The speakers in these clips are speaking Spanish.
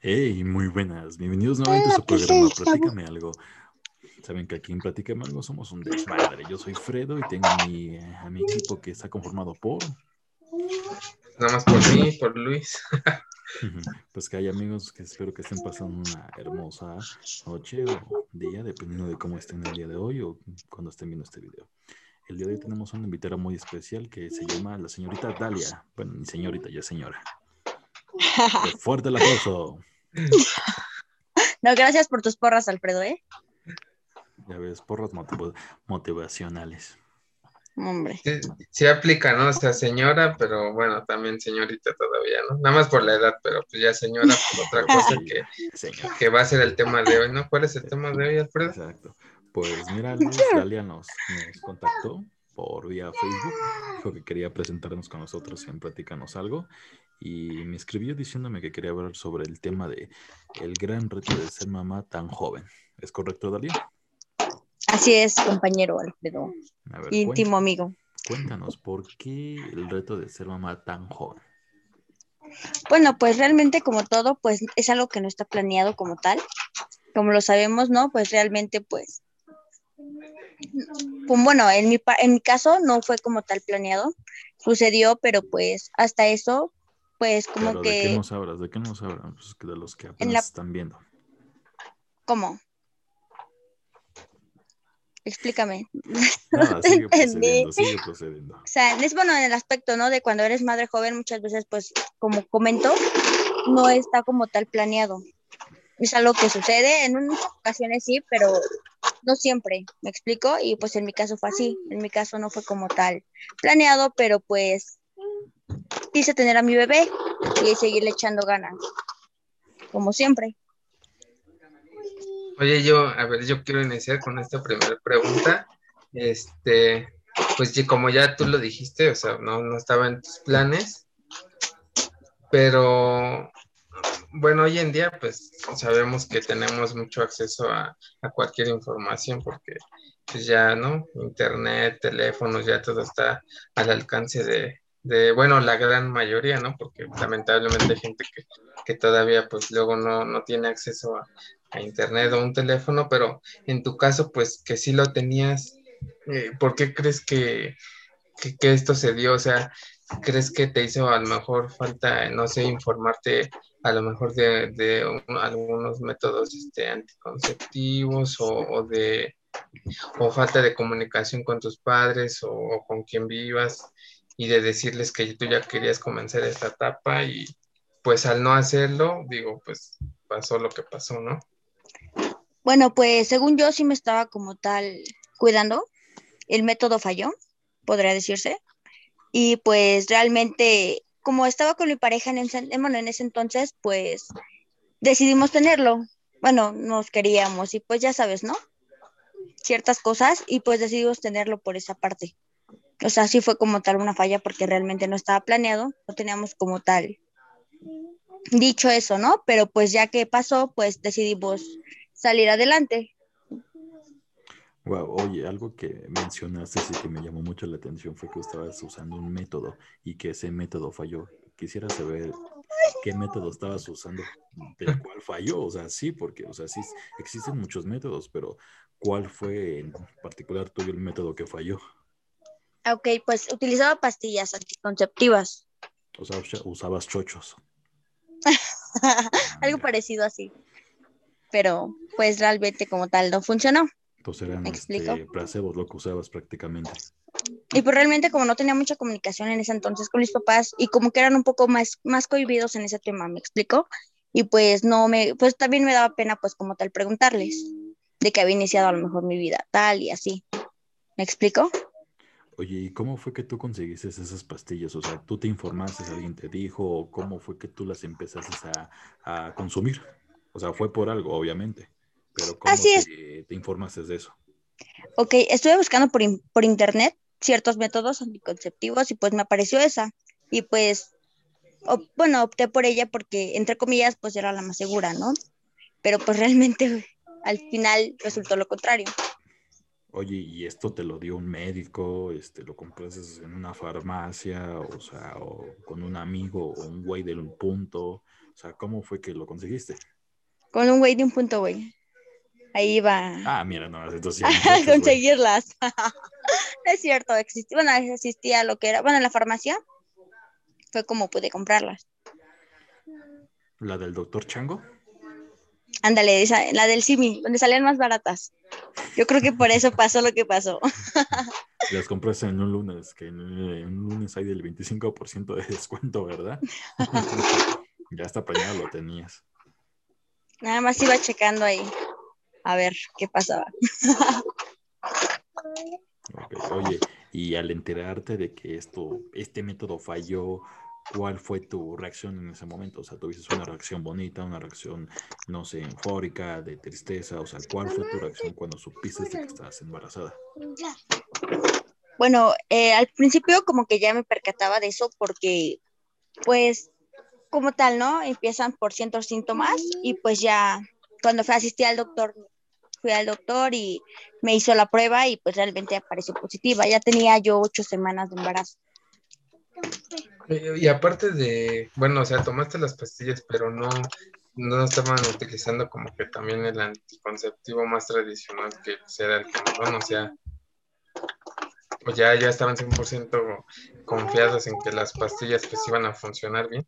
Hey, muy buenas. Bienvenidos nuevamente a su programa Platícame algo. Saben que aquí en Platícame algo somos un desmadre. Yo soy Fredo y tengo a mi, a mi equipo que está conformado por. Nada más por mí, por Luis. Pues que hay amigos que espero que estén pasando una hermosa noche o día, dependiendo de cómo estén el día de hoy o cuando estén viendo este video. El día de hoy tenemos una invitada muy especial que se llama la señorita Dalia. Bueno, ni señorita, ya señora. Fuerte el aplauso. No, gracias por tus porras, Alfredo, ¿eh? Ya ves, porras motivacionales. Hombre. Sí, sí, aplica, ¿no? O sea, señora, pero bueno, también señorita todavía, ¿no? Nada más por la edad, pero pues ya señora por otra cosa que, que va a ser el tema de hoy, ¿no? ¿Cuál es el tema de hoy, Alfredo? Exacto. Pues mira, Luis Dalia nos, nos contactó por vía Facebook, dijo que quería presentarnos con nosotros en Platícanos Algo y me escribió diciéndome que quería hablar sobre el tema de el gran reto de ser mamá tan joven. ¿Es correcto, Dalia? Así es, compañero Alfredo. Íntimo amigo. Cuéntanos, ¿por qué el reto de ser mamá tan joven? Bueno, pues realmente como todo, pues es algo que no está planeado como tal. Como lo sabemos, ¿no? Pues realmente, pues, pues bueno, en mi, en mi caso no fue como tal planeado. Sucedió, pero pues hasta eso, pues como que... ¿De qué nos hablas? ¿De qué nos hablas? Pues de los que apenas están viendo. ¿Cómo? Explícame. No, sigue procediendo, sigue procediendo. O sea, es bueno en el aspecto, ¿no? De cuando eres madre joven, muchas veces, pues, como comento, no está como tal planeado. Es algo que sucede, en muchas ocasiones sí, pero no siempre, ¿me explico? Y pues en mi caso fue así, en mi caso no fue como tal planeado, pero pues quise tener a mi bebé y seguirle echando ganas, como siempre. Oye, yo, a ver, yo quiero iniciar con esta primera pregunta. Este, pues como ya tú lo dijiste, o sea, no, no estaba en tus planes, pero bueno, hoy en día pues sabemos que tenemos mucho acceso a, cualquier información porque pues ya, ¿no? Internet, teléfonos, ya todo está al alcance de, bueno, la gran mayoría, ¿no? Porque lamentablemente hay gente que, que todavía pues luego no, no tiene acceso a, internet o un teléfono, pero en tu caso, pues que sí lo tenías, eh, ¿por qué crees que, que, esto se dio? O sea, ¿crees que te hizo a lo mejor falta, no sé, informarte a lo mejor de, algunos métodos este, anticonceptivos o, de o falta de comunicación con tus padres o, o, con quien vivas y de decirles que tú ya querías comenzar esta etapa y pues al no hacerlo, digo, pues pasó lo que pasó, ¿no? Bueno, pues según yo sí me estaba como tal cuidando. El método falló, podría decirse. Y pues realmente, como estaba con mi pareja en ese, en ese entonces, pues decidimos tenerlo. Bueno, nos queríamos y pues ya sabes, ¿no? Ciertas cosas y pues decidimos tenerlo por esa parte. O sea, sí fue como tal una falla porque realmente no estaba planeado, no teníamos como tal dicho eso, ¿no? Pero pues ya que pasó, pues decidimos salir adelante. Wow, oye, algo que mencionaste y que me llamó mucho la atención fue que estabas usando un método y que ese método falló. Quisiera saber qué método estabas usando, del cual falló. O sea, sí, porque, o sea, sí existen muchos métodos, pero ¿cuál fue en particular tuyo el método que falló? Ok, pues utilizaba pastillas anticonceptivas. O sea, usabas chochos. Algo parecido así pero pues realmente como tal no funcionó. Entonces eran este, placebos lo que usabas prácticamente. Y pues realmente como no tenía mucha comunicación en ese entonces con mis papás y como que eran un poco más, más cohibidos en ese tema, me explico. Y pues no me, pues también me daba pena pues como tal preguntarles de que había iniciado a lo mejor mi vida tal y así. ¿Me explico? Oye, ¿y cómo fue que tú conseguiste esas pastillas? O sea, ¿tú te informaste, alguien te dijo, o cómo fue que tú las empezaste a, a consumir? O sea, fue por algo, obviamente. Pero ¿cómo te, te, informaste de eso? Ok, estuve buscando por, por internet ciertos métodos anticonceptivos y pues me apareció esa. Y pues, bueno, opté por ella porque, entre comillas, pues era la más segura, ¿no? Pero pues realmente al final resultó lo contrario. Oye, ¿y esto te lo dio un médico? Este, ¿Lo compraste en una farmacia? O sea, o con un amigo o un güey del punto? O sea, ¿cómo fue que lo conseguiste? Con un güey de un punto, güey. Ahí iba Ah, mira, no, entonces a sí, conseguirlas. Es cierto, existía, bueno, existía lo que era, bueno, en la farmacia fue como pude comprarlas. La del doctor Chango. Ándale, esa- la del Simi, donde salían más baratas. Yo creo que por eso pasó lo que pasó. Las compraste en un lunes, que en, un lunes hay del 25% de descuento, ¿verdad? ya hasta planeado lo tenías. Nada más iba checando ahí a ver qué pasaba. Oye, y al enterarte de que esto, este método falló, ¿cuál fue tu reacción en ese momento? O sea, ¿tuviste una reacción bonita, una reacción, no sé, eufórica, de tristeza? O sea, ¿cuál fue tu reacción cuando supiste que estabas embarazada? Bueno, eh, al principio como que ya me percataba de eso porque, pues, como tal, ¿no? Empiezan por cientos síntomas y pues ya cuando fui a asistir al doctor, fui al doctor y me hizo la prueba y pues realmente apareció positiva. Ya tenía yo ocho semanas de embarazo. Y aparte de, bueno, o sea, tomaste las pastillas, pero no, no estaban utilizando como que también el anticonceptivo más tradicional que pues, era el condón, o sea, o ya, ya estaban 100% confiados en que las pastillas pues iban a funcionar bien.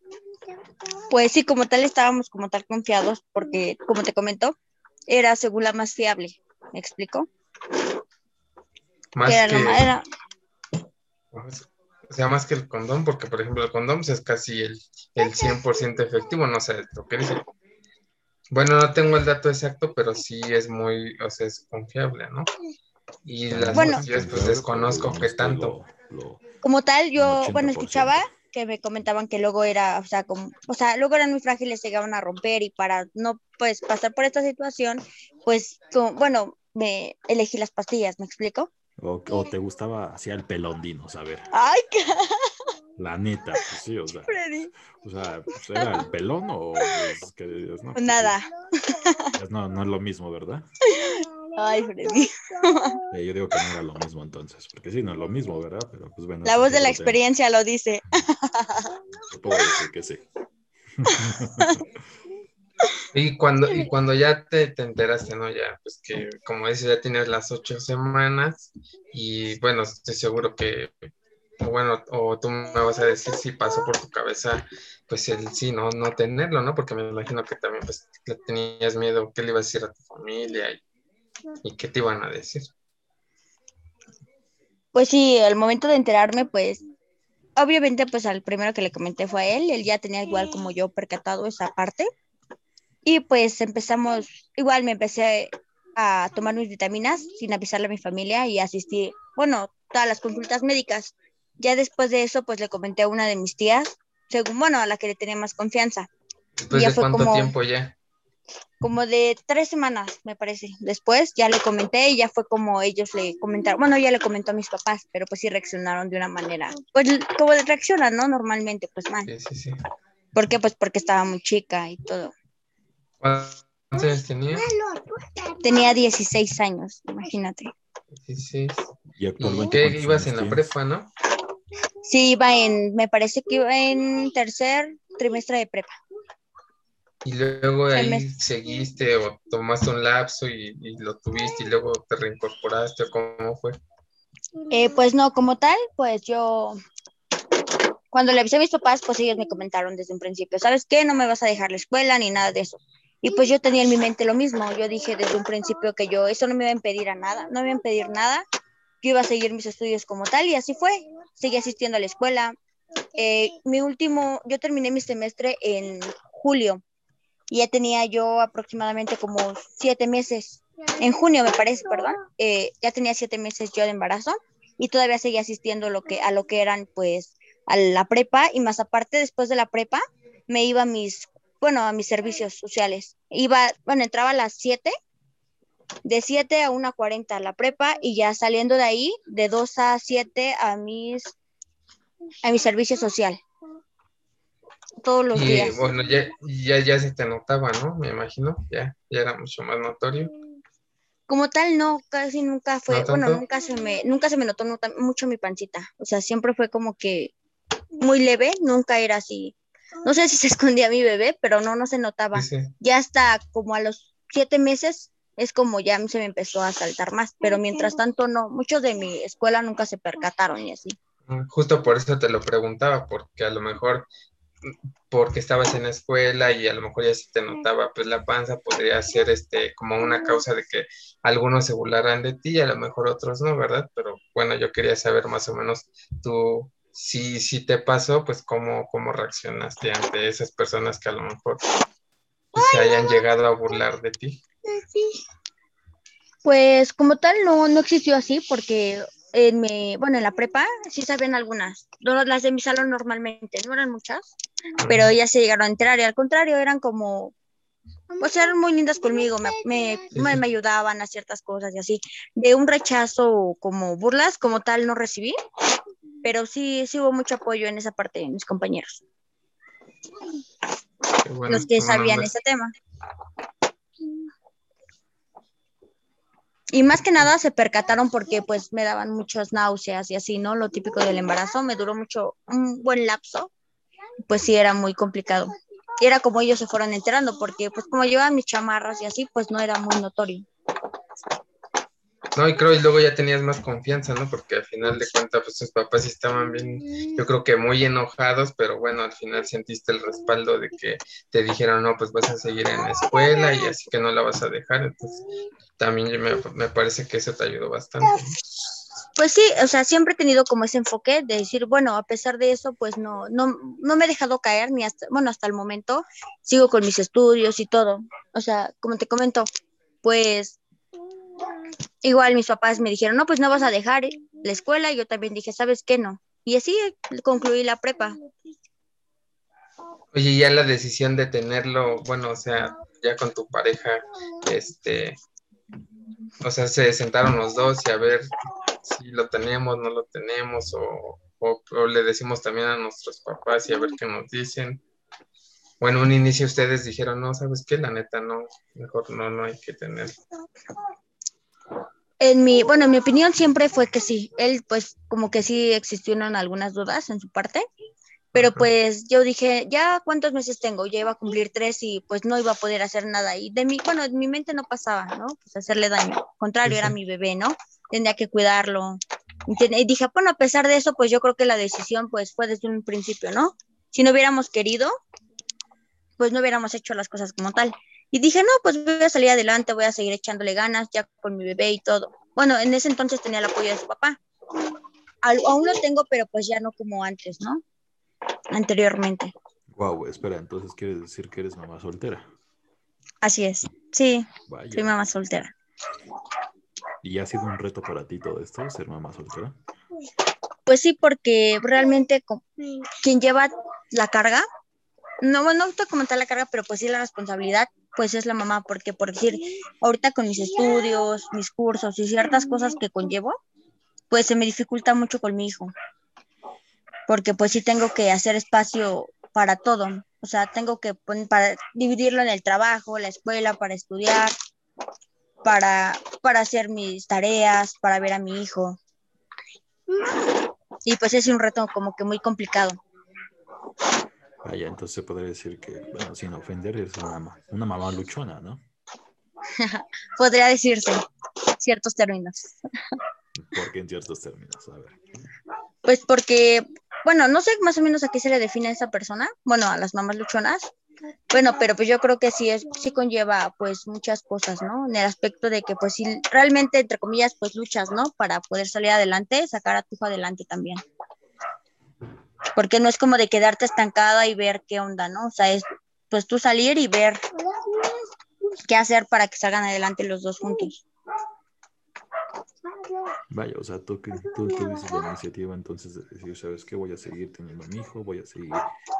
Pues sí, como tal estábamos como tal confiados porque, como te comento, era según la más fiable. ¿Me explico? Más Que era que, era- o sea, más que el condón, porque por ejemplo el condón pues, es casi el, el 100% efectivo, no sé lo que dice. Bueno, no tengo el dato exacto, pero sí es muy, o sea, es confiable, ¿no? Y las Bueno. pues desconozco qué tanto. Como tal, yo, bueno, 80%. escuchaba que me comentaban que luego era, o sea, como, o sea, luego eran muy frágiles, se llegaban a romper y para no, pues, pasar por esta situación, pues, como- bueno, me elegí las pastillas, ¿me explico? o, o te gustaba así el pelondino, saber. Ay, qué La neta, pues sí, o sea, Freddy. o sea, pues, ¿era el pelón o pues, que no, pues, Nada. pues, no, no es lo mismo, ¿verdad? Ay, Freddy. Eh, yo digo que no era lo mismo entonces, porque sí, no es lo mismo, ¿verdad? Pero pues bueno. La voz de la experiencia lo dice. Te puedo decir que sí. Y cuando, y cuando ya te, te enteraste, ¿no? Ya, pues que como dices, ya tienes las ocho semanas y bueno, estoy seguro que, o bueno, o tú me vas a decir si pasó por tu cabeza, pues el sí, ¿no? No tenerlo, ¿no? Porque me imagino que también pues le tenías miedo, ¿qué le ibas a decir a tu familia y, y qué te iban a decir? Pues sí, al momento de enterarme, pues, obviamente, pues al primero que le comenté fue a él, él ya tenía igual como yo percatado esa parte. Y pues empezamos, igual me empecé a tomar mis vitaminas sin avisarle a mi familia y asistí, bueno, todas las consultas médicas. Ya después de eso, pues le comenté a una de mis tías, según, bueno, a la que le tenía más confianza, Después Ya de fue cuánto como- tiempo ya. Como de tres semanas, me parece. Después ya le comenté y ya fue como ellos le comentaron, bueno, ya le comentó a mis papás, pero pues sí reaccionaron de una manera, pues como reaccionan, ¿no? Normalmente, pues mal. Sí, sí, sí. ¿Por qué? Pues porque estaba muy chica y todo. ¿Cuántos años tenía? Tenía 16 años, imagínate. 16. Y ¿Y actualmente. qué ¿cuántos ibas en la prepa, no? Sí, iba en, me parece que iba en tercer trimestre de prepa. Y luego ahí me- seguiste o tomaste un lapso y, y lo tuviste y luego te reincorporaste o cómo fue. Eh, pues no, como tal, pues yo, cuando le avisé a mis papás, pues ellos me comentaron desde un principio, ¿sabes qué? No me vas a dejar la escuela ni nada de eso. Y pues yo tenía en mi mente lo mismo, yo dije desde un principio que yo, eso no me iba a impedir a nada, no me iba a impedir nada, yo iba a seguir mis estudios como tal y así fue, seguí asistiendo a la escuela. Eh, mi último, yo terminé mi semestre en julio y ya tenía yo aproximadamente como siete meses, en junio me parece, perdón, eh, ya tenía siete meses yo de embarazo y todavía seguía asistiendo lo que, a lo que eran pues a la prepa y más aparte después de la prepa me iba a mis, bueno, a mis servicios sociales. Iba, bueno, entraba a las 7, de 7 a 1.40 a la prepa y ya saliendo de ahí, de 2 a 7 a mis, a mi servicio social. Todos los Y días. bueno, ya, ya, ya se te notaba, ¿no? Me imagino, ya, ya era mucho más notorio. Como tal, no, casi nunca fue, ¿No bueno, nunca se me, nunca se me notó mucho mi pancita. O sea, siempre fue como que muy leve, nunca era así no sé si se escondía mi bebé, pero no, no se notaba. Ya hasta como a los siete meses es como ya se me empezó a saltar más, pero mientras tanto no, muchos de mi escuela nunca se percataron y así. Ah, justo por eso te lo preguntaba, porque a lo mejor porque estabas en la escuela y a lo mejor ya se te notaba pues la panza podría ser este como una causa de que algunos se burlaran de ti y a lo mejor otros no, ¿verdad? Pero bueno, yo quería saber más o menos tú si, si te pasó, pues cómo, cómo reaccionaste ante esas personas que a lo mejor se hayan llegado a burlar de ti. Pues como tal no, no existió así porque en mi, bueno, en la prepa sí sabían algunas, las de mi salón normalmente, no eran muchas, pero ellas se llegaron a enterar y al contrario eran como, pues eran muy lindas conmigo, me, me, me, ayudaban a ciertas cosas y así. De un rechazo como burlas, como tal, no recibí, pero sí, sí hubo mucho apoyo en esa parte de mis compañeros. los que sabían ese tema. Y más que nada se percataron porque pues me daban muchas náuseas y así, ¿no? Lo típico del embarazo, me duró mucho, un buen lapso, pues sí era muy complicado. Y era como ellos se fueron enterando, porque pues como llevaban mis chamarras y así, pues no era muy notorio. No, y creo y luego ya tenías más confianza, ¿no? Porque al final de cuentas, pues tus papás estaban bien, yo creo que muy enojados, pero bueno, al final sentiste el respaldo de que te dijeron, no, pues vas a seguir en la escuela y así que no la vas a dejar. Entonces, también me, me parece que eso te ayudó bastante. Pues sí, o sea, siempre he tenido como ese enfoque de decir, bueno, a pesar de eso, pues no, no, no me he dejado caer ni hasta, bueno, hasta el momento sigo con mis estudios y todo. O sea, como te comento, pues igual mis papás me dijeron, no, pues no vas a dejar la escuela, y yo también dije, ¿sabes qué no? Y así concluí la prepa. Oye, ya la decisión de tenerlo, bueno, o sea, ya con tu pareja, este, o sea, se sentaron los dos y a ver si lo tenemos, no lo tenemos, o, o, le decimos también a nuestros papás y a ver qué nos dicen. Bueno, un inicio ustedes dijeron, no, ¿sabes qué? La neta, no, mejor no, no hay que tener en mi, bueno, en mi opinión siempre fue que sí. Él, pues, como que sí existieron algunas dudas en su parte, pero pues yo dije, ya cuántos meses tengo, ya iba a cumplir tres y pues no iba a poder hacer nada. Y de mi, bueno, en mi mente no pasaba, ¿no? Pues hacerle daño. Al contrario, era mi bebé, ¿no? Tendría que cuidarlo. Y dije, bueno, a pesar de eso, pues yo creo que la decisión pues fue desde un principio, ¿no? Si no hubiéramos querido, pues no hubiéramos hecho las cosas como tal. Y dije, no, pues voy a salir adelante, voy a seguir echándole ganas ya con mi bebé y todo. Bueno, en ese entonces tenía el apoyo de su papá. aún lo tengo, pero pues ya no como antes, ¿no? Anteriormente. Wow, espera, entonces quieres decir que eres mamá soltera. Así es, sí, soy mamá soltera. ¿Y ha sido un reto para ti todo esto, ser mamá soltera? Pues sí, porque realmente quien lleva la carga, no, bueno, no comentar la carga, pero pues sí la responsabilidad pues es la mamá, porque por decir, ahorita con mis estudios, mis cursos y ciertas cosas que conllevo, pues se me dificulta mucho con mi hijo, porque pues sí tengo que hacer espacio para todo, o sea, tengo que para dividirlo en el trabajo, la escuela, para estudiar, para, para hacer mis tareas, para ver a mi hijo. Y pues es un reto como que muy complicado. Vaya, entonces se podría decir que, bueno, sin ofender, es una, una mamá luchona, ¿no? podría decirse, ciertos términos. ¿Por qué en ciertos términos? A ver. Pues porque, bueno, no sé más o menos a qué se le define a esa persona, bueno, a las mamás luchonas, bueno, pero pues yo creo que sí es, sí conlleva pues muchas cosas, ¿no? En el aspecto de que pues sí, realmente, entre comillas, pues luchas, ¿no? Para poder salir adelante, sacar a tu hijo adelante también porque no es como de quedarte estancada y ver qué onda, ¿no? O sea, es pues tú salir y ver qué hacer para que salgan adelante los dos juntos. Vaya, o sea, tú, tú tuviste la iniciativa entonces de decir, ¿sabes qué? Voy a seguir teniendo a mi hijo, voy a seguir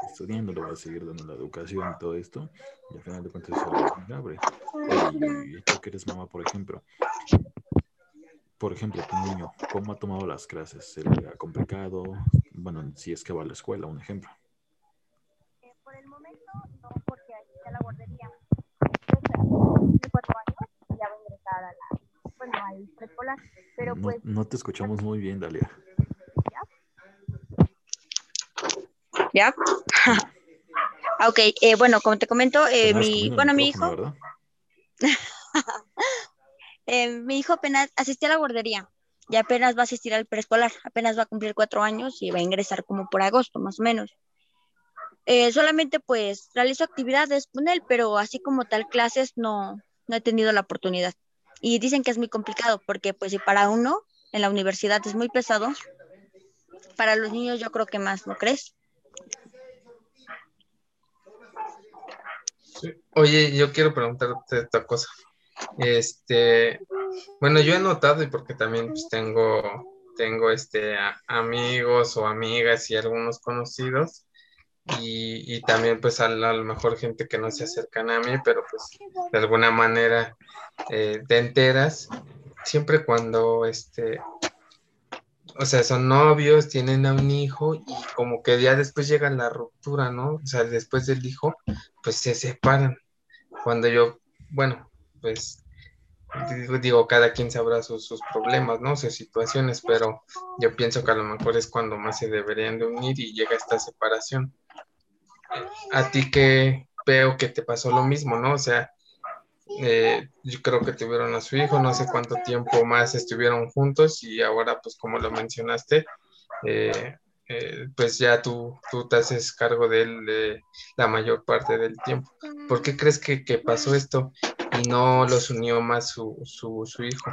estudiando, le voy a seguir dando la educación y todo esto, y al final de cuentas es algo Y, y tú que eres mamá, por ejemplo, por ejemplo, tu niño, ¿cómo ha tomado las clases? ¿Se le ha complicado? Bueno, si es que va a la escuela, un ejemplo. Eh, por el momento, no, porque aquí está la guardería. De cuatro años ya va a ingresar a la, bueno, al preescolar. Pero no, pues. No te escuchamos muy bien, Dalia. ¿Ya? ¿Ya? Ok, eh, bueno, como te comento, eh, mi, bueno, mi hijo, eh, mi hijo apenas asistió a la guardería y apenas va a asistir al preescolar, apenas va a cumplir cuatro años y va a ingresar como por agosto, más o menos. Eh, solamente pues realizo actividades con él, pero así como tal clases no, no he tenido la oportunidad. Y dicen que es muy complicado porque pues si para uno en la universidad es muy pesado, para los niños yo creo que más, ¿no crees? Oye, yo quiero preguntarte esta cosa. Este, bueno, yo he notado y porque también pues, tengo, tengo este, amigos o amigas y algunos conocidos y, también pues a, lo mejor gente que no se acercan a mí, pero pues de alguna manera eh, te enteras siempre cuando este, o sea, son novios, tienen a un hijo y como que ya después llega la ruptura, ¿no? O sea, después del hijo, pues se separan. Cuando yo, bueno, pues digo, cada quien sabrá sus, sus, problemas, ¿no? Sus situaciones, pero yo pienso que a lo mejor es cuando más se deberían de unir y llega esta separación. A ti que veo que te pasó lo mismo, ¿no? O sea, eh, yo creo que tuvieron a su hijo, no sé cuánto tiempo más estuvieron juntos y ahora, pues como lo mencionaste, eh, eh, pues ya tú, tú te haces cargo de él la mayor parte del tiempo. ¿Por qué crees que, pasó esto y no los unió más su, su, su hijo?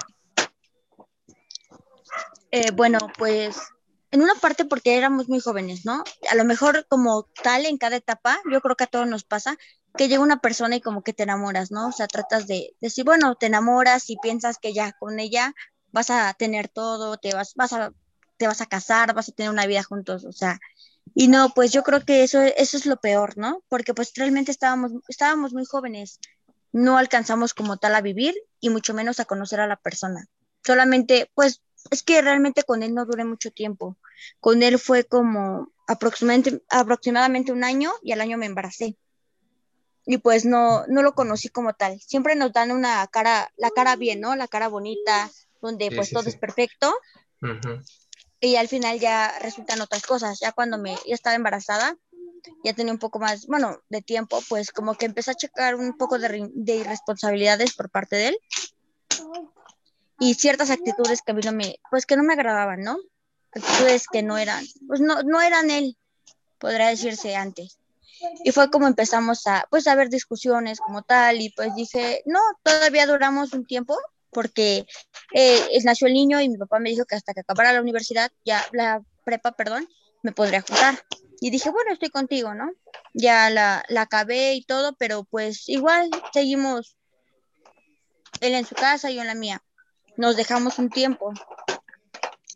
bueno, pues en una parte porque éramos muy jóvenes, ¿no? A lo mejor como tal en cada etapa, yo creo que a todos nos pasa, que llega una persona y como que te enamoras, ¿no? O sea, tratas de, decir, bueno, te enamoras y piensas que ya con ella vas a tener todo, te vas, vas a, te vas a casar, vas a tener una vida juntos, o sea, y no, pues yo creo que eso, eso es lo peor, ¿no? Porque pues realmente estábamos, estábamos muy jóvenes, no alcanzamos como tal a vivir y mucho menos a conocer a la persona. Solamente, pues, es que realmente con él no duré mucho tiempo. Con él fue como aproximadamente, aproximadamente un año y al año me embaracé y pues no, no lo conocí como tal. Siempre nos dan una cara, la cara bien, ¿no? La cara bonita, donde pues todo es perfecto. Y al final ya resultan otras cosas. Ya cuando me ya estaba embarazada, ya tenía un poco más, bueno, de tiempo, pues como que empecé a checar un poco de, de irresponsabilidades por parte de él. Y ciertas actitudes que a mí no me, pues que no me agradaban, ¿no? Actitudes que no eran, pues no, no eran él, podría decirse antes. Y fue como empezamos a, pues, a ver discusiones como tal, y pues dije, no, todavía duramos un tiempo, porque eh, nació el niño y mi papá me dijo que hasta que acabara la universidad, ya la prepa, perdón, me podría juntar. Y dije, bueno, estoy contigo, ¿no? Ya la, la acabé y todo, pero pues igual seguimos él en su casa, y yo en la mía. Nos dejamos un tiempo.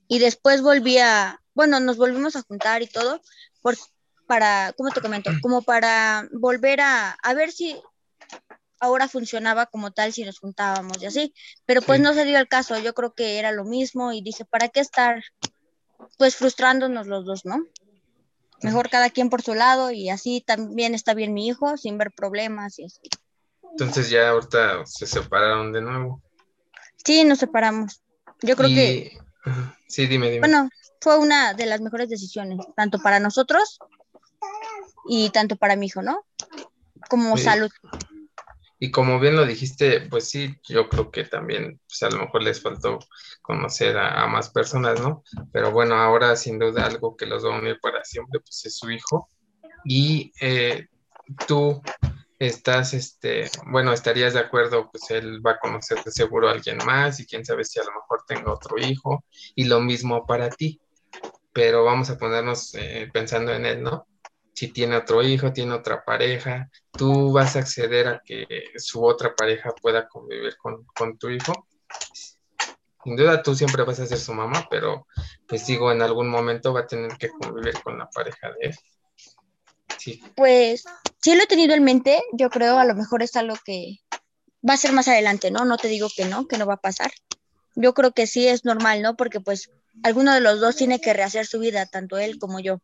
Y después volví a, bueno, nos volvimos a juntar y todo, por, para, ¿cómo te comento? Como para volver a, a ver si ahora funcionaba como tal si nos juntábamos y así, pero pues no se dio el caso, yo creo que era lo mismo y dije, ¿para qué estar pues frustrándonos los dos, ¿no? Mejor cada quien por su lado y así también está bien mi hijo sin ver problemas y así. Entonces ya ahorita se separaron de nuevo. Sí, nos separamos. Yo creo que... Sí, dime, dime. Bueno, fue una de las mejores decisiones, tanto para nosotros y tanto para mi hijo, ¿no? Como salud. Y como bien lo dijiste, pues sí, yo creo que también, pues a lo mejor les faltó conocer a, más personas, ¿no? Pero bueno, ahora sin duda algo que los va a unir para siempre, pues es su hijo. Y eh, tú estás, este, bueno, estarías de acuerdo, pues él va a conocer de seguro a alguien más y quién sabe si a lo mejor tenga otro hijo. Y lo mismo para ti. Pero vamos a ponernos eh, pensando en él, ¿no? Si tiene otro hijo, tiene otra pareja, tú vas a acceder a que su otra pareja pueda convivir con, tu hijo. Sin duda tú siempre vas a ser su mamá, pero pues digo, en algún momento va a tener que convivir con la pareja de él. Sí. Pues sí lo he tenido en mente, yo creo a lo mejor es algo que va a ser más adelante, ¿no? No te digo que no, que no va a pasar. Yo creo que sí es normal, ¿no? Porque pues alguno de los dos tiene que rehacer su vida, tanto él como yo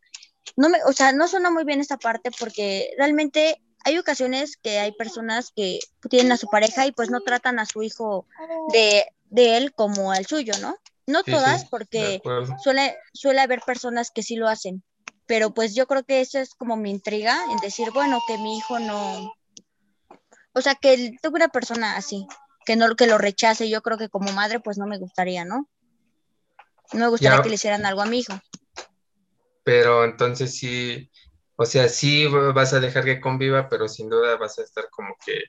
no me, o sea, no suena muy bien esta parte porque realmente hay ocasiones que hay personas que tienen a su pareja y pues no tratan a su hijo de, él como al suyo, ¿no? No todas, porque suele, suele haber personas que sí lo hacen, pero pues yo creo que eso es como mi intriga en decir, bueno, que mi hijo no, o sea, que tuve una persona así, que no que lo rechace, yo creo que como madre pues no me gustaría, ¿no? No me gustaría que le hicieran algo a mi hijo. Pero entonces sí, o sea, sí vas a dejar que conviva, pero sin duda vas a estar como que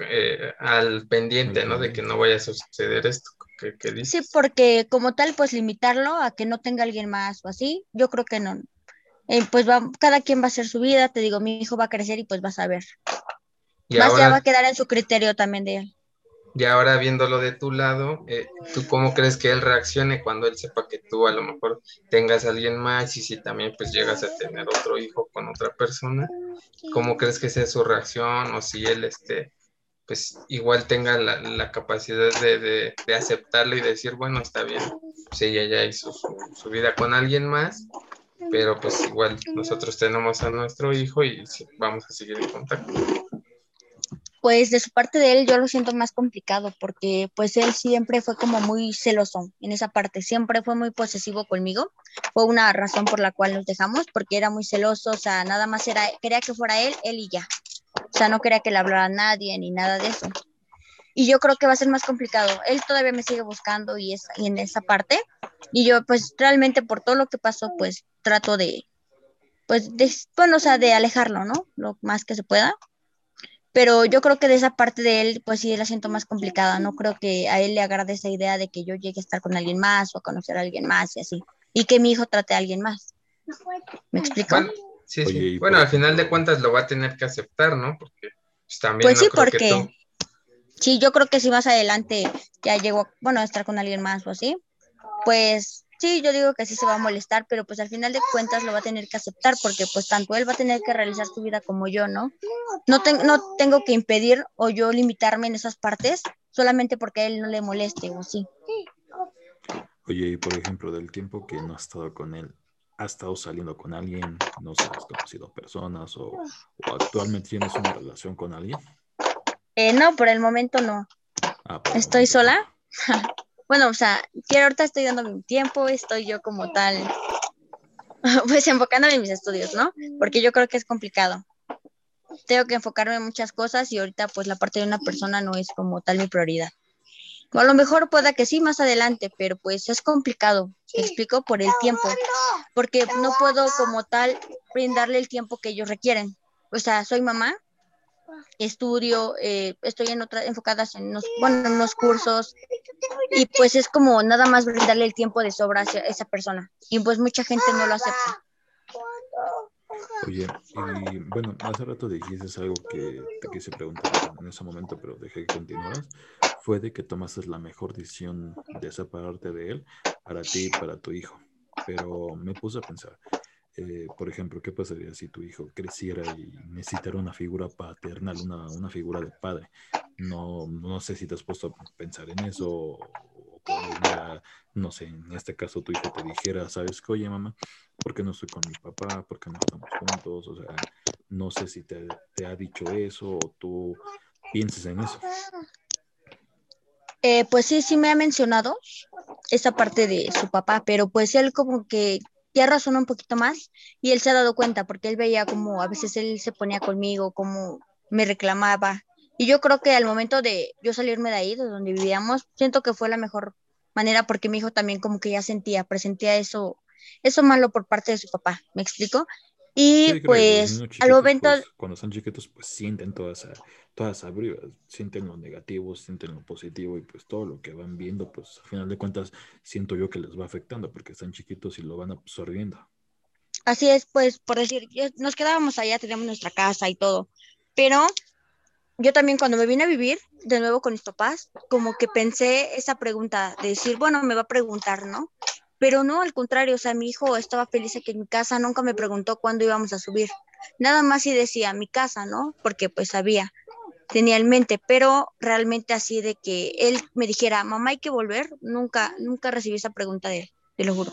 eh, al pendiente, ¿no? De que no vaya a suceder esto. Que, dices. Sí, porque como tal, pues limitarlo a que no tenga alguien más o así, yo creo que no. Eh, pues va, cada quien va a hacer su vida, te digo, mi hijo va a crecer y pues vas a ver. Más ya va a quedar en su criterio también de él. Y ahora viéndolo de tu lado, eh, ¿tú cómo crees que él reaccione cuando él sepa que tú a lo mejor tengas a alguien más y si también pues llegas a tener otro hijo con otra persona? ¿Cómo crees que sea su reacción o si él este pues igual tenga la, capacidad de, aceptarlo y decir, bueno, está bien, pues ella ya hizo su, vida con alguien más, pero pues igual nosotros tenemos a nuestro hijo y vamos a seguir en contacto pues de su parte de él yo lo siento más complicado porque pues él siempre fue como muy celoso en esa parte, siempre fue muy posesivo conmigo. Fue una razón por la cual nos dejamos porque era muy celoso, o sea, nada más era, quería que fuera él, él y ya. O sea, no quería que le hablara a nadie ni nada de eso. Y yo creo que va a ser más complicado. Él todavía me sigue buscando y, es, y en esa parte. Y yo pues realmente por todo lo que pasó pues trato de, pues, de, bueno, o sea, de alejarlo, ¿no? Lo más que se pueda pero yo creo que de esa parte de él, pues sí la siento más complicada, no creo que a él le agrade esa idea de que yo llegue a estar con alguien más o a conocer a alguien más y así, y que mi hijo trate a alguien más. ¿Me explico? Bueno, sí, sí. bueno al final de cuentas lo va a tener que aceptar, ¿no? Porque pues, también... Pues sí, porque... Sí, yo creo que si más adelante ya llegó, bueno, a estar con alguien más o así, pues Sí, yo digo que sí se va a molestar, pero pues al final de cuentas lo va a tener que aceptar porque pues tanto él va a tener que realizar su vida como yo, ¿no? No, no tengo que impedir o yo limitarme en esas partes solamente porque a él no le moleste o sí. Oye, y por ejemplo, del tiempo que no has estado con él, ¿has estado saliendo con alguien? ¿No sé, has conocido personas o, actualmente tienes una relación con alguien? Eh, no, por el momento no. Ah, Estoy sola. bueno, o sea, quiero ahorita estoy dándome un tiempo, estoy yo como tal, pues enfocándome en mis estudios, ¿no? Porque yo creo que es complicado. Tengo que enfocarme en muchas cosas y ahorita pues la parte de una persona no es como tal mi prioridad. A lo mejor pueda que sí más adelante, pero pues es complicado, explico, por el tiempo, porque no puedo como tal brindarle el tiempo que ellos requieren. O sea, soy mamá, estudio, eh, estoy en otra, enfocadas en unos, bueno, en unos cursos y pues es como nada más brindarle el tiempo de sobra a esa persona y pues mucha gente no lo acepta. Oye, y bueno, hace rato dijiste algo que te quise preguntar en ese momento, pero dejé que continuaras. Fue de que tomaste la mejor decisión de separarte de él para ti y para tu hijo. Pero me puse a pensar, eh, por ejemplo, ¿qué pasaría si tu hijo creciera y necesitara una figura paternal, una, una figura de padre? No, no sé si te has puesto a pensar en eso o, no sé, en este caso tu hijo te dijera, ¿sabes qué? Oye, mamá, ¿por qué no estoy con mi papá? ¿Por qué no estamos juntos? O sea, no sé si te, te ha dicho eso o tú pienses en eso. Eh, pues sí, sí me ha mencionado esa parte de su papá, pero pues él como que ya razona un poquito más y él se ha dado cuenta porque él veía como a veces él se ponía conmigo, como me reclamaba. Y yo creo que al momento de yo salirme de ahí, de donde vivíamos, siento que fue la mejor manera porque mi hijo también como que ya sentía, presentía eso, eso malo por parte de su papá, ¿me explico? Y pues al momento... Pues, cuando son chiquitos pues sienten todas todas abridas, sienten lo negativo, sienten lo positivo y pues todo lo que van viendo, pues al final de cuentas siento yo que les va afectando porque están chiquitos y lo van absorbiendo. Así es, pues por decir, nos quedábamos allá, teníamos nuestra casa y todo, pero yo también cuando me vine a vivir de nuevo con mis papás, como que pensé esa pregunta de decir, bueno, me va a preguntar, ¿no? Pero no, al contrario, o sea, mi hijo estaba feliz aquí en mi casa, nunca me preguntó cuándo íbamos a subir. Nada más si decía mi casa, ¿no? Porque pues sabía tenía en mente, pero realmente así de que él me dijera, mamá, hay que volver, nunca, nunca recibí esa pregunta de él, te lo juro.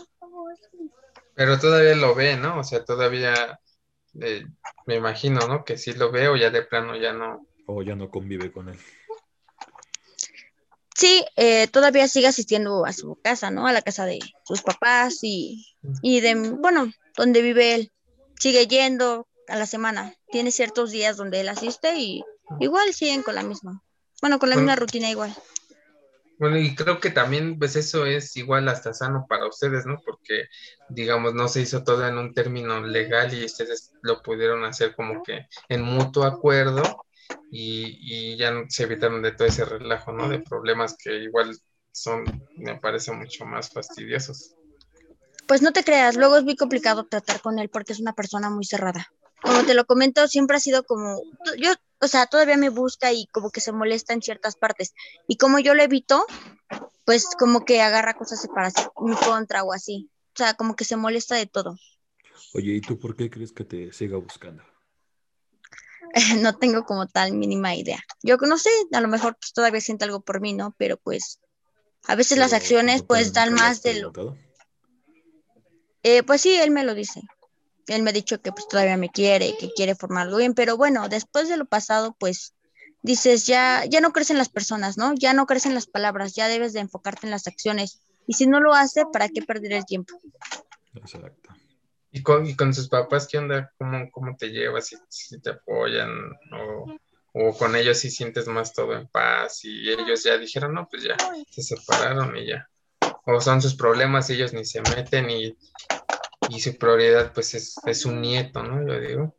Pero todavía lo ve, ¿no? O sea, todavía eh, me imagino, ¿no? Que sí lo ve o ya de plano ya no. O ya no convive con él. Sí, eh, todavía sigue asistiendo a su casa, ¿no? A la casa de sus papás y, y de, bueno, donde vive él. sigue yendo a la semana. Tiene ciertos días donde él asiste y igual siguen con la misma. Bueno, con la misma rutina igual. Bueno, y creo que también, pues eso es igual hasta sano para ustedes, ¿no? Porque, digamos, no se hizo todo en un término legal y ustedes lo pudieron hacer como que en mutuo acuerdo y, y ya se evitaron de todo ese relajo, ¿no? De problemas que igual son, me parece, mucho más fastidiosos. Pues no te creas, luego es muy complicado tratar con él porque es una persona muy cerrada. Como te lo comento, siempre ha sido como, yo, o sea, todavía me busca y como que se molesta en ciertas partes. Y como yo lo evito, pues como que agarra cosas para mi contra o así. O sea, como que se molesta de todo. Oye, ¿y tú por qué crees que te siga buscando? no tengo como tal mínima idea. Yo no sé, a lo mejor pues, todavía siente algo por mí, ¿no? Pero pues a veces las acciones pues dan más de lo... Eh, pues sí, él me lo dice. Él me ha dicho que pues todavía me quiere, que quiere formarlo bien, pero bueno, después de lo pasado, pues dices, ya, ya no crecen las personas, ¿no? Ya no crecen las palabras, ya debes de enfocarte en las acciones. Y si no lo hace, ¿para qué perder el tiempo? Exacto. ¿Y con, y con sus papás qué onda? ¿Cómo, cómo te llevas? ¿Si, si te apoyan? O, ¿O con ellos si sientes más todo en paz? Y ellos ya dijeron, no, pues ya, se separaron y ya. O son sus problemas, ellos ni se meten y, y su prioridad pues es, es un nieto, ¿no? Yo digo.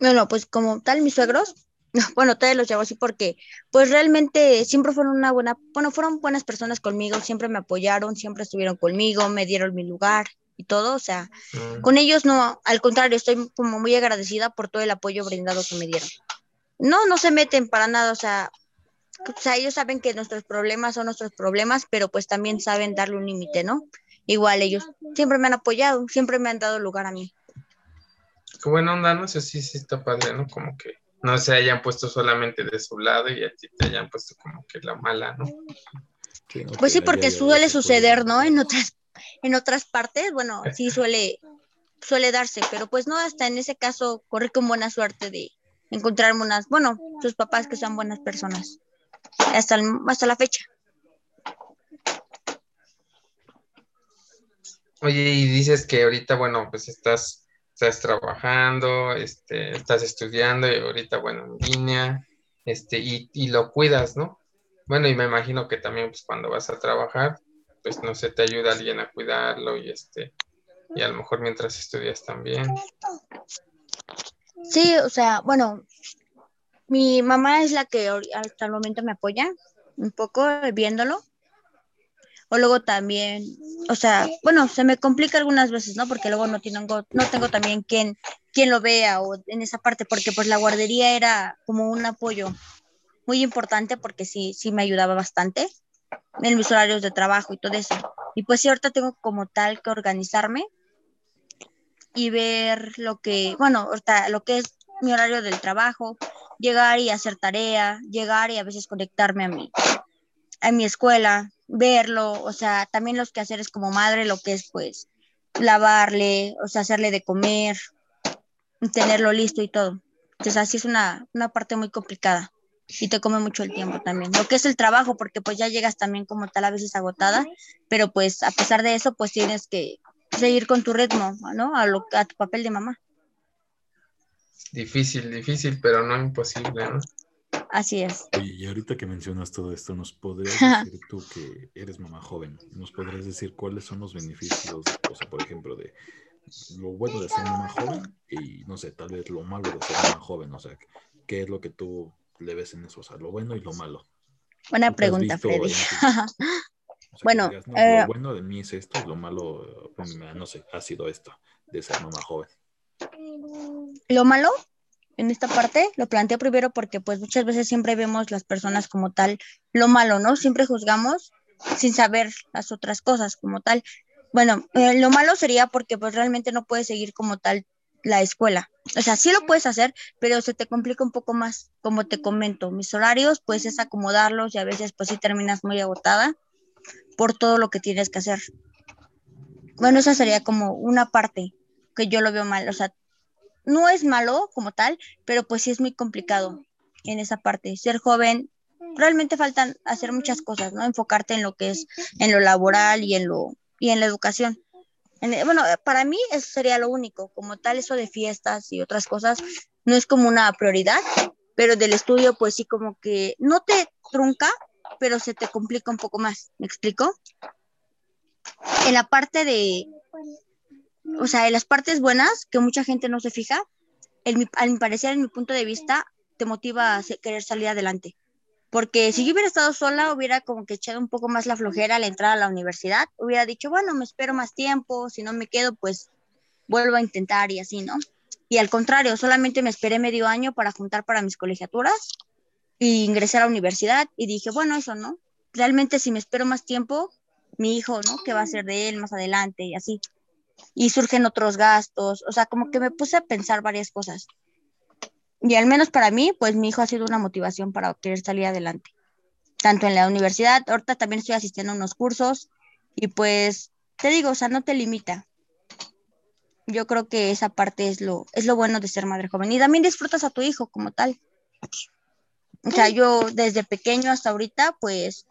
Bueno, pues como tal, mis suegros, bueno, te los llevo así porque, pues realmente siempre fueron una buena, bueno, fueron buenas personas conmigo, siempre me apoyaron, siempre estuvieron conmigo, me dieron mi lugar y todo, o sea, Mm. con ellos no, al contrario, estoy como muy agradecida por todo el apoyo brindado que me dieron. No, no se meten para nada, o sea, o sea, ellos saben que nuestros problemas son nuestros problemas, pero pues también saben darle un límite, ¿no? Igual ellos siempre me han apoyado, siempre me han dado lugar a mí. Qué buena onda, ¿no? Sí, sí está padre, ¿no? Como que no se hayan puesto solamente de su lado y a ti te hayan puesto como que la mala, ¿no? Sí, ¿no? Pues sí, Que porque suele suceder. ¿no? En otras, en otras partes, bueno, sí suele, suele darse, pero pues no, hasta en ese caso corre con buena suerte de encontrarme unas, bueno, sus papás que son buenas personas, hasta, el- hasta la fecha. Oye, y dices que ahorita, bueno, pues estás, estás trabajando, este, estás estudiando y ahorita, bueno, en línea, este, y, y lo cuidas, ¿no? Bueno, y me imagino que también, pues cuando vas a trabajar, pues no sé, te ayuda alguien a cuidarlo y este, y a lo mejor mientras estudias también. Sí, o sea, bueno, mi mamá es la que hasta el momento me apoya un poco viéndolo. O luego también, o sea, bueno, se me complica algunas veces, ¿no? Porque luego no tengo, no tengo también quien, quien lo vea o en esa parte, porque pues la guardería era como un apoyo muy importante porque sí, sí me ayudaba bastante en mis horarios de trabajo y todo eso. Y pues sí, ahorita tengo como tal que organizarme y ver lo que, bueno, ahorita lo que es mi horario del trabajo, llegar y hacer tarea, llegar y a veces conectarme a mi, a mi escuela, verlo, o sea, también los quehaceres como madre, lo que es pues lavarle, o sea, hacerle de comer, tenerlo listo y todo. Entonces así es una, una parte muy complicada y te come mucho el tiempo también. Lo que es el trabajo, porque pues ya llegas también como tal a veces agotada, pero pues a pesar de eso, pues tienes que seguir con tu ritmo, ¿no? A, lo, a tu papel de mamá. Difícil, difícil, pero no imposible, ¿no? Así es. Oye, y ahorita que mencionas todo esto, ¿nos podrías decir tú que eres mamá joven? ¿Nos podrías decir cuáles son los beneficios, o sea, por ejemplo, de lo bueno de ser mamá joven y, no sé, tal vez lo malo de ser mamá joven? O sea, ¿qué es lo que tú le ves en eso? O sea, lo bueno y lo malo. Buena ¿Tú qué has pregunta, Freddy. O sea, Bueno, digas, no, eh, lo bueno de mí es esto lo malo, mm, no sé, ha sido esto, de ser mamá joven. Lo malo en esta parte lo planteo primero porque pues muchas veces siempre vemos las personas como tal lo malo, ¿no? Siempre juzgamos sin saber las otras cosas como tal. Bueno, eh, lo malo sería porque pues realmente no puedes seguir como tal la escuela. O sea, sí lo puedes hacer, pero se te complica un poco más, como te comento. Mis horarios, pues es acomodarlos y a veces pues sí terminas muy agotada por todo lo que tienes que hacer. Bueno, esa sería como una parte que yo lo veo mal. O sea, no es malo como tal, pero pues sí es muy complicado en esa parte. Ser joven, realmente faltan hacer muchas cosas, ¿no? Enfocarte en lo que es, en lo laboral y en lo, y en la educación. En- bueno, para mí eso sería lo único, como tal eso de fiestas y otras cosas no es como una prioridad, pero del estudio pues sí como que no te trunca, pero se te complica un poco más, ¿me explico? En la parte de, o sea, en las partes buenas que mucha gente no se fija, en mi, parecer, en mi punto de vista, te motiva a querer salir adelante. Porque si yo hubiera estado sola, hubiera como que echado un poco más la flojera al entrar a la universidad, hubiera dicho, bueno, me espero más tiempo, si no me quedo, pues vuelvo a intentar y así, ¿no? Y al contrario, solamente me esperé medio año para juntar para mis colegiaturas y ingresé a la universidad y dije, bueno, eso, ¿no? Realmente si me espero más tiempo, mi hijo, ¿no? ¿Qué va a ser de él más adelante y así? Y surgen otros gastos, o sea, como que me puse a pensar varias cosas. Y al menos para mí, pues mi hijo ha sido una motivación para querer salir adelante. Tanto en la universidad, ahorita también estoy asistiendo a unos cursos y pues te digo, o sea, no te limita. Yo creo que esa parte es lo, es lo bueno de ser madre joven. Y también disfrutas a tu hijo como tal. O sea, yo desde pequeño hasta ahorita, pues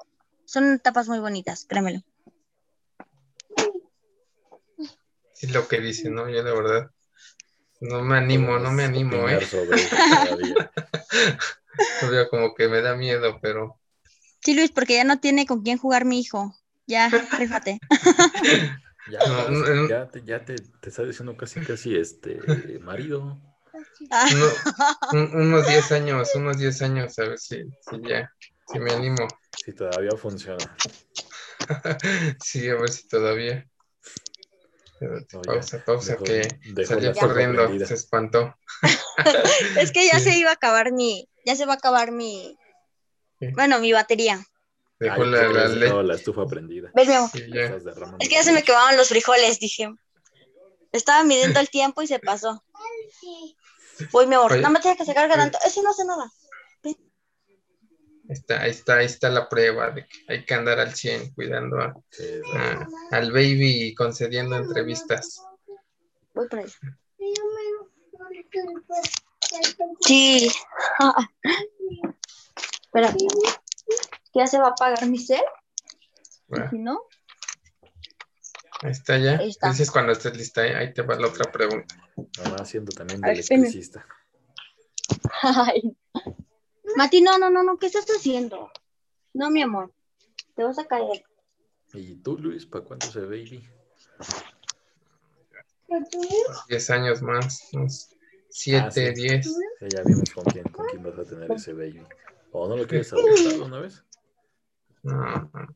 son etapas muy bonitas, créemelo. Es lo que dice, ¿no? Yo la verdad no me animo, no me animo, ¿eh? sobre eso como que me da miedo, pero Sí, Luis, porque ya no tiene con quién jugar mi hijo. Ya, rífate. Ya, No, parece- no, no. ya, te, ya te, te está diciendo casi, casi, este, marido. Ah, uno- un- unos 10 años, unos 10 años, a ver si, si ya, si me animo. Si todavía funciona. Sí, a ver si todavía. No, pausa, pausa, dejó- que dejó salió corriendo, prendida. se espantó. es que ya Sí. se iba a acabar mi, ya se va a acabar mi, Sí. bueno, mi batería. Dejó Ay, la, le- estufa prendida. Ven, mi amor. sí, Es que ya se me quemaban los frijoles, dije. Estaba midiendo el tiempo y se pasó. Voy, mi amor. Oye, no me tienes que sacar oye. tanto. Eso no hace nada. Ahí está, ahí está, ahí está la prueba de que hay que andar al 100 cuidando a- Sí, es a- al baby y concediendo entrevistas. Voy por ahí. Sí. Espera. ¿Ya se va a apagar mi cel? Bueno, Si no, ahí está ya. Ahí está. Dices cuando estés lista, ¿eh? ahí te va la otra pregunta. Mamá haciendo también de electricista. Ay. Mati, no, no, no, no, ¿qué estás haciendo? No, mi amor, te vas a caer. ¿Y tú, Luis, para cuánto se baby? 10 años más, unos 7, Ah, sí. 10. Sí, ya vimos con quién, con quién vas a tener ese baby. ¿O no lo quieres adoptar una vez? No, no,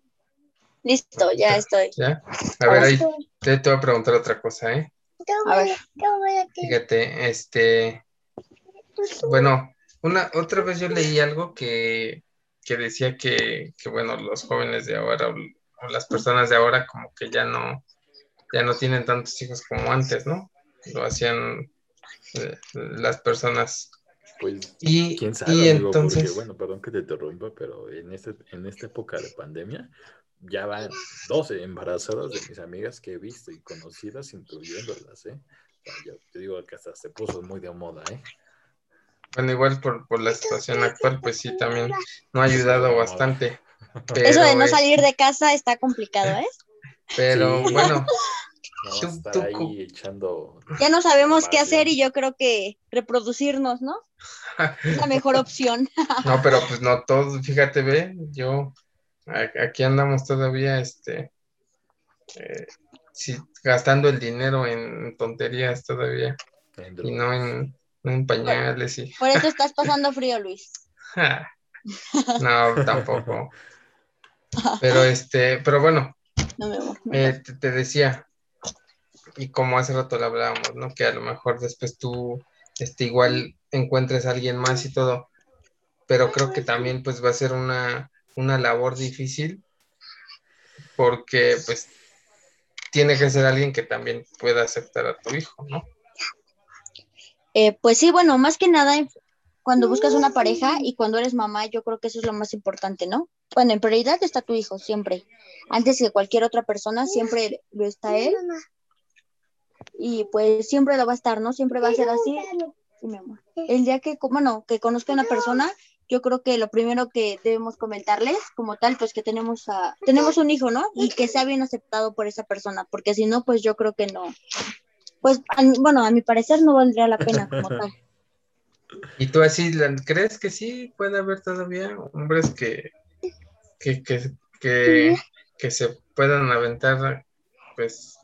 Listo, ya estoy. ¿Ya? A ver, ahí te, te voy a preguntar otra cosa, ¿eh? A ver. Fíjate, este, bueno, una, otra vez yo leí algo que, que decía que, que, bueno, los jóvenes de ahora o, las personas de ahora como que ya no, ya no tienen tantos hijos como antes, ¿no? Lo hacían eh, las personas. Pues Y, quién sabe, y amigo, entonces, porque, bueno, perdón que te interrumpa, pero en, este, en esta época de pandemia ya van 12 embarazadas de mis amigas que he visto y conocidas, incluyéndolas, ¿eh? Yo te digo que hasta se puso muy de moda, ¿eh? Bueno, igual por, por la situación actual, pues sí, también no ha ayudado bastante. Eso de no eh, salir de casa está complicado, ¿eh? Pero Sí. bueno, No, Tú- estar tú ahí cu- echando. Ya no sabemos qué hacer y yo creo que reproducirnos, ¿no? Es la mejor opción. No, pero pues no todos, fíjate, ve, yo aquí andamos todavía, este, eh, sí, gastando el dinero en tonterías todavía y no en, no en pañales y Por eso estás pasando frío, Luis. no, tampoco. Pero este, pero bueno, No me amor. eh, te, te decía, y como hace rato le hablábamos, ¿no? Que a lo mejor después tú, este, igual encuentres a alguien más y todo, pero creo que también pues va a ser una, una labor difícil porque pues tiene que ser alguien que también pueda aceptar a tu hijo, ¿no? Eh, pues sí, bueno, más que nada, cuando buscas una pareja y cuando eres mamá, yo creo que eso es lo más importante, ¿no? Bueno, en prioridad está tu hijo, siempre. Antes que cualquier otra persona, siempre lo está él. Y pues siempre lo va a estar, ¿no? Siempre va a ser así. Sí, mi amor. El día que, bueno, que conozca a una persona yo creo que lo primero que debemos comentarles como tal, pues que tenemos a, tenemos un hijo, ¿no? Y que sea bien aceptado por esa persona, porque si no, pues yo creo que no. Pues, bueno, a mi parecer no valdría la pena como tal. ¿Y tú así crees que sí puede haber todavía hombres que, que, que, que, que se puedan aventar pues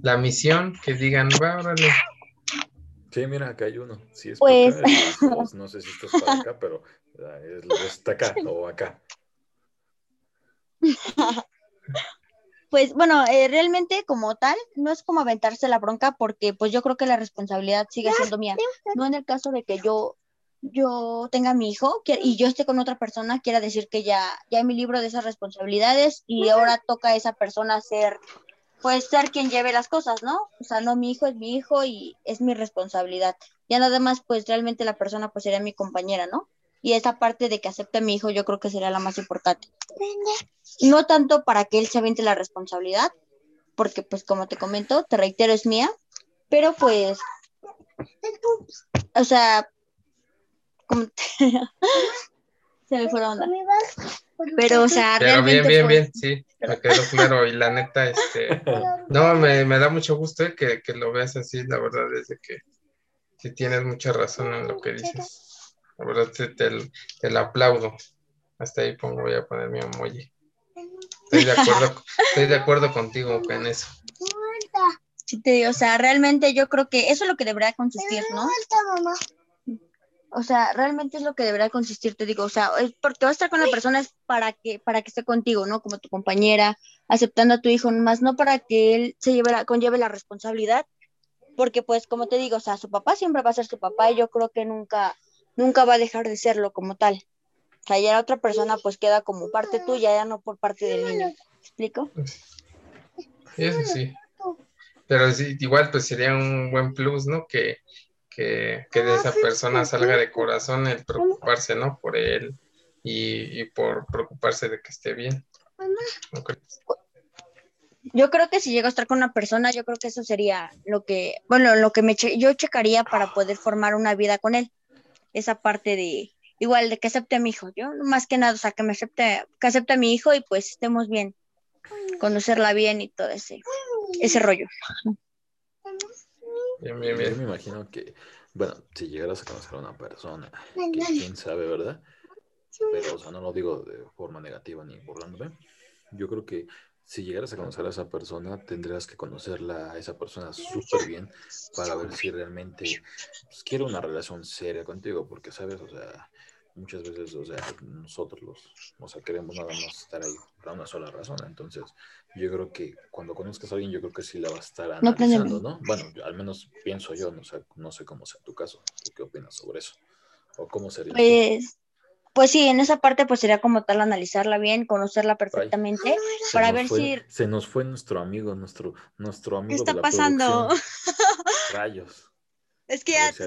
la misión, que digan, va, órale, Sí, mira, acá hay uno. Sí, es pues... no sé si esto es para acá, pero ah, está acá o acá. Pues bueno, eh, realmente como tal, no es como aventarse la bronca porque pues yo creo que la responsabilidad sigue siendo mía. No en el caso de que yo yo tenga mi hijo y yo esté con otra persona, quiera decir que ya, ya mi libro de esas responsabilidades y ahora toca a esa persona ser pues ser quien lleve las cosas, ¿no? O sea, no mi hijo es mi hijo y es mi responsabilidad. Ya nada más, pues realmente la persona pues sería mi compañera, ¿no? Y esa parte de que acepte a mi hijo yo creo que sería la más importante. No tanto para que él se aviente la responsabilidad, porque pues como te comento, te reitero, es mía, pero pues, o sea, como te... se me fue la onda. Pero, o sea, Pero bien, bien, bien, sí, me quedó claro. Y la neta, este, no, me, da mucho gusto eh, que, lo veas así, la verdad es que sí tienes mucha razón en lo que dices. La verdad te, te, lo aplaudo. Hasta ahí pongo, voy a poner mi emoji. Estoy de acuerdo, estoy de acuerdo contigo en eso. Sí, te digo, o sea, realmente yo creo que eso es lo que debería consistir, ¿no? O sea, realmente es lo que deberá consistir, te digo, o sea, porque va a estar con la persona es para que, para que esté contigo, ¿no? Como tu compañera, aceptando a tu hijo, más no para que él se lleve la, conlleve la responsabilidad, porque pues como te digo, o sea, su papá siempre va a ser su papá y yo creo que nunca, nunca va a dejar de serlo como tal. O sea, ya la otra persona pues queda como parte tuya, ya no por parte del niño. ¿Me explico? Eso sí. Pero sí, igual pues sería un buen plus, ¿no? Que, que, de esa persona salga de corazón el preocuparse, ¿no? Por él y, por preocuparse de que esté bien. Yo creo que si llego a estar con una persona, yo creo que eso sería lo que, bueno, lo que me yo checaría para poder formar una vida con él. Esa parte de, igual, de que acepte a mi hijo. Yo, más que nada, o sea, que me acepte, que acepte a mi hijo y pues estemos bien, conocerla bien y todo ese, ese rollo. Yo me imagino que, bueno, si llegaras a conocer a una persona, que quién sabe, ¿verdad? Pero, o sea, no lo digo de forma negativa ni burlándome. Yo creo que si llegaras a conocer a esa persona, tendrías que conocerla a esa persona súper bien para ver si realmente pues, quiere una relación seria contigo, porque, ¿sabes? O sea, muchas veces, o sea, nosotros los, o sea, queremos nada más estar ahí para una sola razón. Entonces, yo creo que cuando conozcas a alguien, yo creo que sí la va a estar analizando, ¿no? Bueno, al menos pienso yo, no sé, no sé cómo sea tu caso. qué opinas sobre eso? ¿O cómo sería? Pues, pues sí, en esa parte pues sería como tal analizarla bien, conocerla perfectamente, para ver si... Se nos fue nuestro amigo, nuestro, nuestro amigo. ¿Qué está pasando? Rayos. Es que ya, te,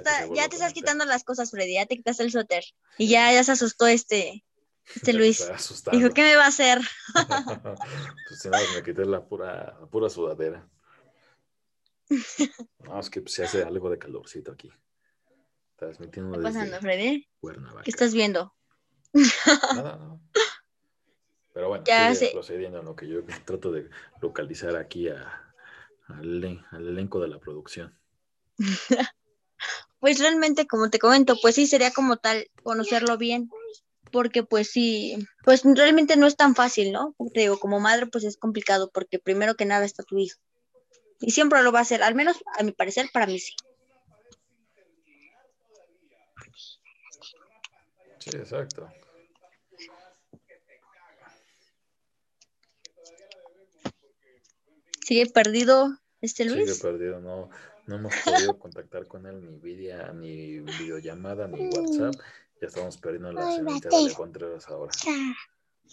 estás quitando las cosas, Freddy, ya te quitas el suéter. Y ya, ya se asustó este, este Luis. Dijo, ¿qué me va a hacer? pues nada, me quité la pura, pura sudadera. No, es que se hace algo de calorcito aquí. Transmitiendo ¿Qué está pasando, Freddy? ¿Qué estás viendo? Nada. Pero bueno, ya sigue procediendo en lo que yo trato de localizar aquí a, al, al elenco de la producción. Pues realmente, como te comento, pues sí, sería como tal conocerlo bien, porque pues sí, pues realmente no es tan fácil, ¿no? Te digo, como madre, pues es complicado, porque primero que nada está tu hijo. Y siempre lo va a hacer, al menos a mi parecer, para mí sí. Sí, exacto. ¿Sigue perdido este Luis? Sigue perdido, no no hemos podido contactar con él ni video, ni videollamada, ni WhatsApp. Ya estamos perdiendo la señorita de Contreras ahora.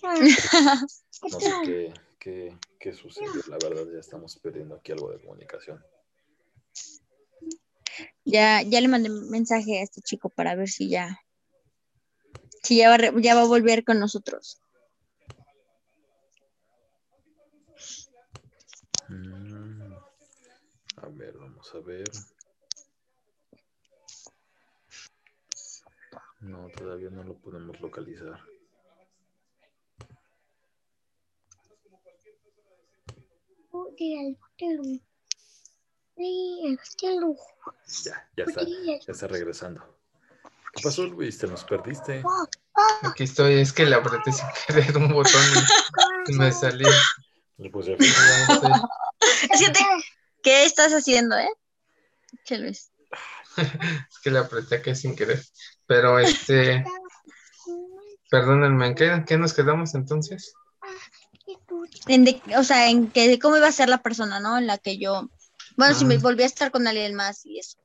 No sé qué, qué, qué sucede. La verdad, ya estamos perdiendo aquí algo de comunicación. Ya, ya le mandé mensaje a este chico para ver si ya, si ya va, ya va a volver con nosotros. A ver, vamos a ver. No, todavía no lo podemos localizar. Ya, ya está, ya está regresando. ¿Qué pasó, Luis? ¿Te nos perdiste? Aquí estoy, es que le apreté sin querer un botón y me salí. ¿Qué estás haciendo, eh? Che, Luis. es que le apreté aquí sin querer. Pero este, perdónenme, ¿en qué, qué nos quedamos entonces? o sea, en que cómo iba a ser la persona, ¿no? En la que yo, bueno, si me ah. volví a estar con alguien más y eso.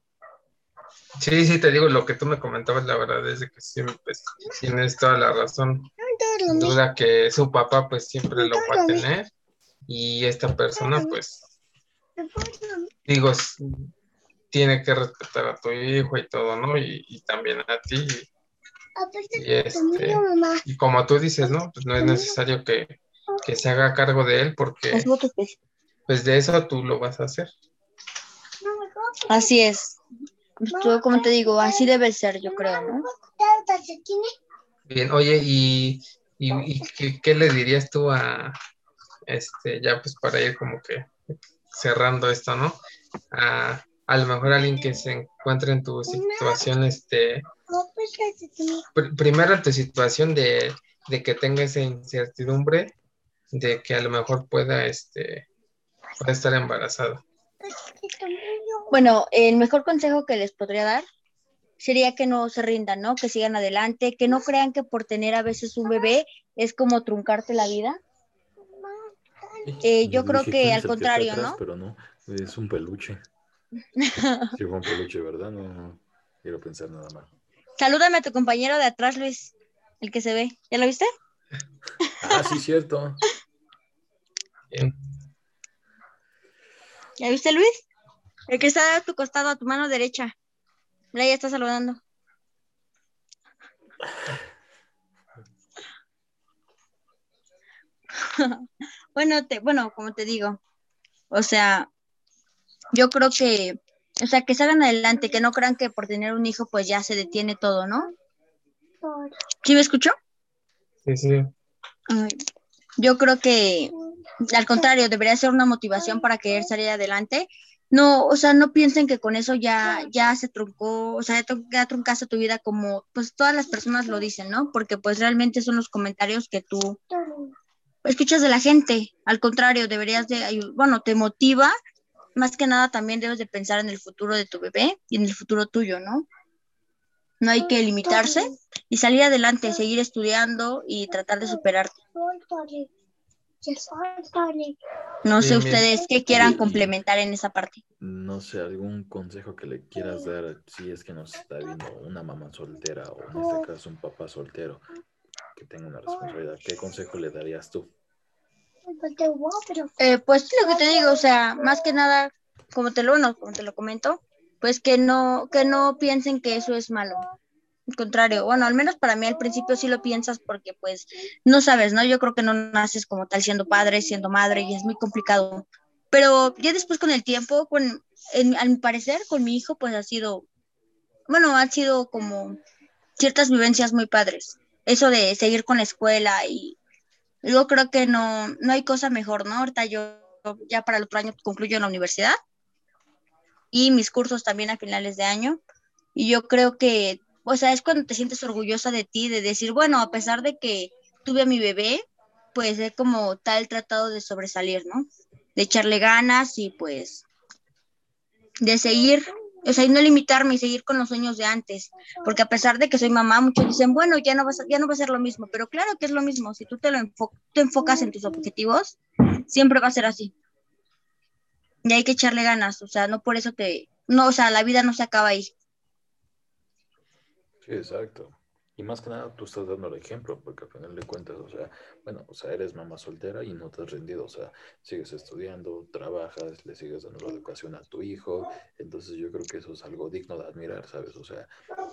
Sí, sí, te digo, lo que tú me comentabas, la verdad es que sí, pues, tienes toda la razón. duda que su papá, pues, siempre lo va a tener. Y esta persona, pues, digo, tiene que respetar a tu hijo y todo, ¿no? Y, también a ti. Y, este, y como tú dices, ¿no? Pues no es necesario que, que se haga cargo de él porque pues de eso tú lo vas a hacer. Así es. Yo, como te digo, así debe ser, yo creo, ¿no? Bien, oye, ¿y, y, qué, le dirías tú a, este, ya pues para ir como que cerrando esto, ¿no? A, a lo mejor alguien que se encuentre en tu situación, este, primero en tu situación de, de que tenga esa incertidumbre de que a lo mejor pueda, este, pueda estar embarazada. Bueno, el mejor consejo que les podría dar sería que no se rindan, ¿no? Que sigan adelante, que no crean que por tener a veces un bebé es como truncarte la vida. Eh, yo creo que al contrario, ¿no? Pero no, es un peluche. sí, fue un peluche, ¿verdad? No, quiero pensar nada más. Salúdame a tu compañero de atrás, Luis, el que se ve. ¿Ya lo viste? Ah, sí, cierto. ¿Ya viste, Luis? El que está a tu costado, a tu mano derecha. Mira, ya está saludando. bueno, te, bueno, como te digo, o sea, yo creo que, o sea, que salgan adelante, que no crean que por tener un hijo pues ya se detiene todo, ¿no? ¿Sí me escuchó? Sí, sí. yo creo que al contrario, debería ser una motivación para querer salir adelante. No, o sea, no piensen que con eso ya, ya se truncó, o sea, ya truncaste tu vida como, pues todas las personas lo dicen, ¿no? Porque pues realmente son los comentarios que tú escuchas de la gente. Al contrario, deberías de, bueno, te motiva. Más que nada también debes de pensar en el futuro de tu bebé y en el futuro tuyo, ¿no? No hay que limitarse y salir adelante, seguir estudiando y tratar de superarte. No sé ustedes qué quieran complementar en esa parte. No sé, algún consejo que le quieras dar si es que nos está viendo una mamá soltera o en este caso un papá soltero que tenga una responsabilidad. ¿Qué consejo le darías tú? Eh, pues lo que te digo, o sea, más que nada, como te lo, como te lo comento, pues que no, que no piensen que eso es malo contrario, bueno, al menos para mí al principio sí lo piensas porque pues no sabes, ¿no? Yo creo que no naces como tal siendo padre, siendo madre y es muy complicado. Pero ya después con el tiempo, con, en, parecer con mi hijo pues ha sido, bueno, ha sido como ciertas vivencias muy padres. Eso de seguir con la escuela y luego creo que no, no hay cosa mejor, ¿no? Ahorita yo ya para el otro año concluyo en la universidad y mis cursos también a finales de año. Y yo creo que o sea, es cuando te sientes orgullosa de ti, de decir, bueno, a pesar de que tuve a mi bebé, pues he como tal tratado de sobresalir, ¿no? De echarle ganas y pues de seguir, o sea, y no limitarme y seguir con los sueños de antes, porque a pesar de que soy mamá, muchos dicen, bueno, ya no, vas ya no va a ser lo mismo, pero claro que es lo mismo, si tú te, lo te enfocas en tus objetivos, siempre va a ser así. Y hay que echarle ganas, o sea, no por eso que, no, o sea, la vida no se acaba ahí. Exacto. Y más que nada tú estás dando el ejemplo, porque al final de cuentas, o sea, bueno, o sea, eres mamá soltera y no te has rendido, o sea, sigues estudiando, trabajas, le sigues dando la educación a tu hijo, entonces yo creo que eso es algo digno de admirar, ¿sabes? O sea,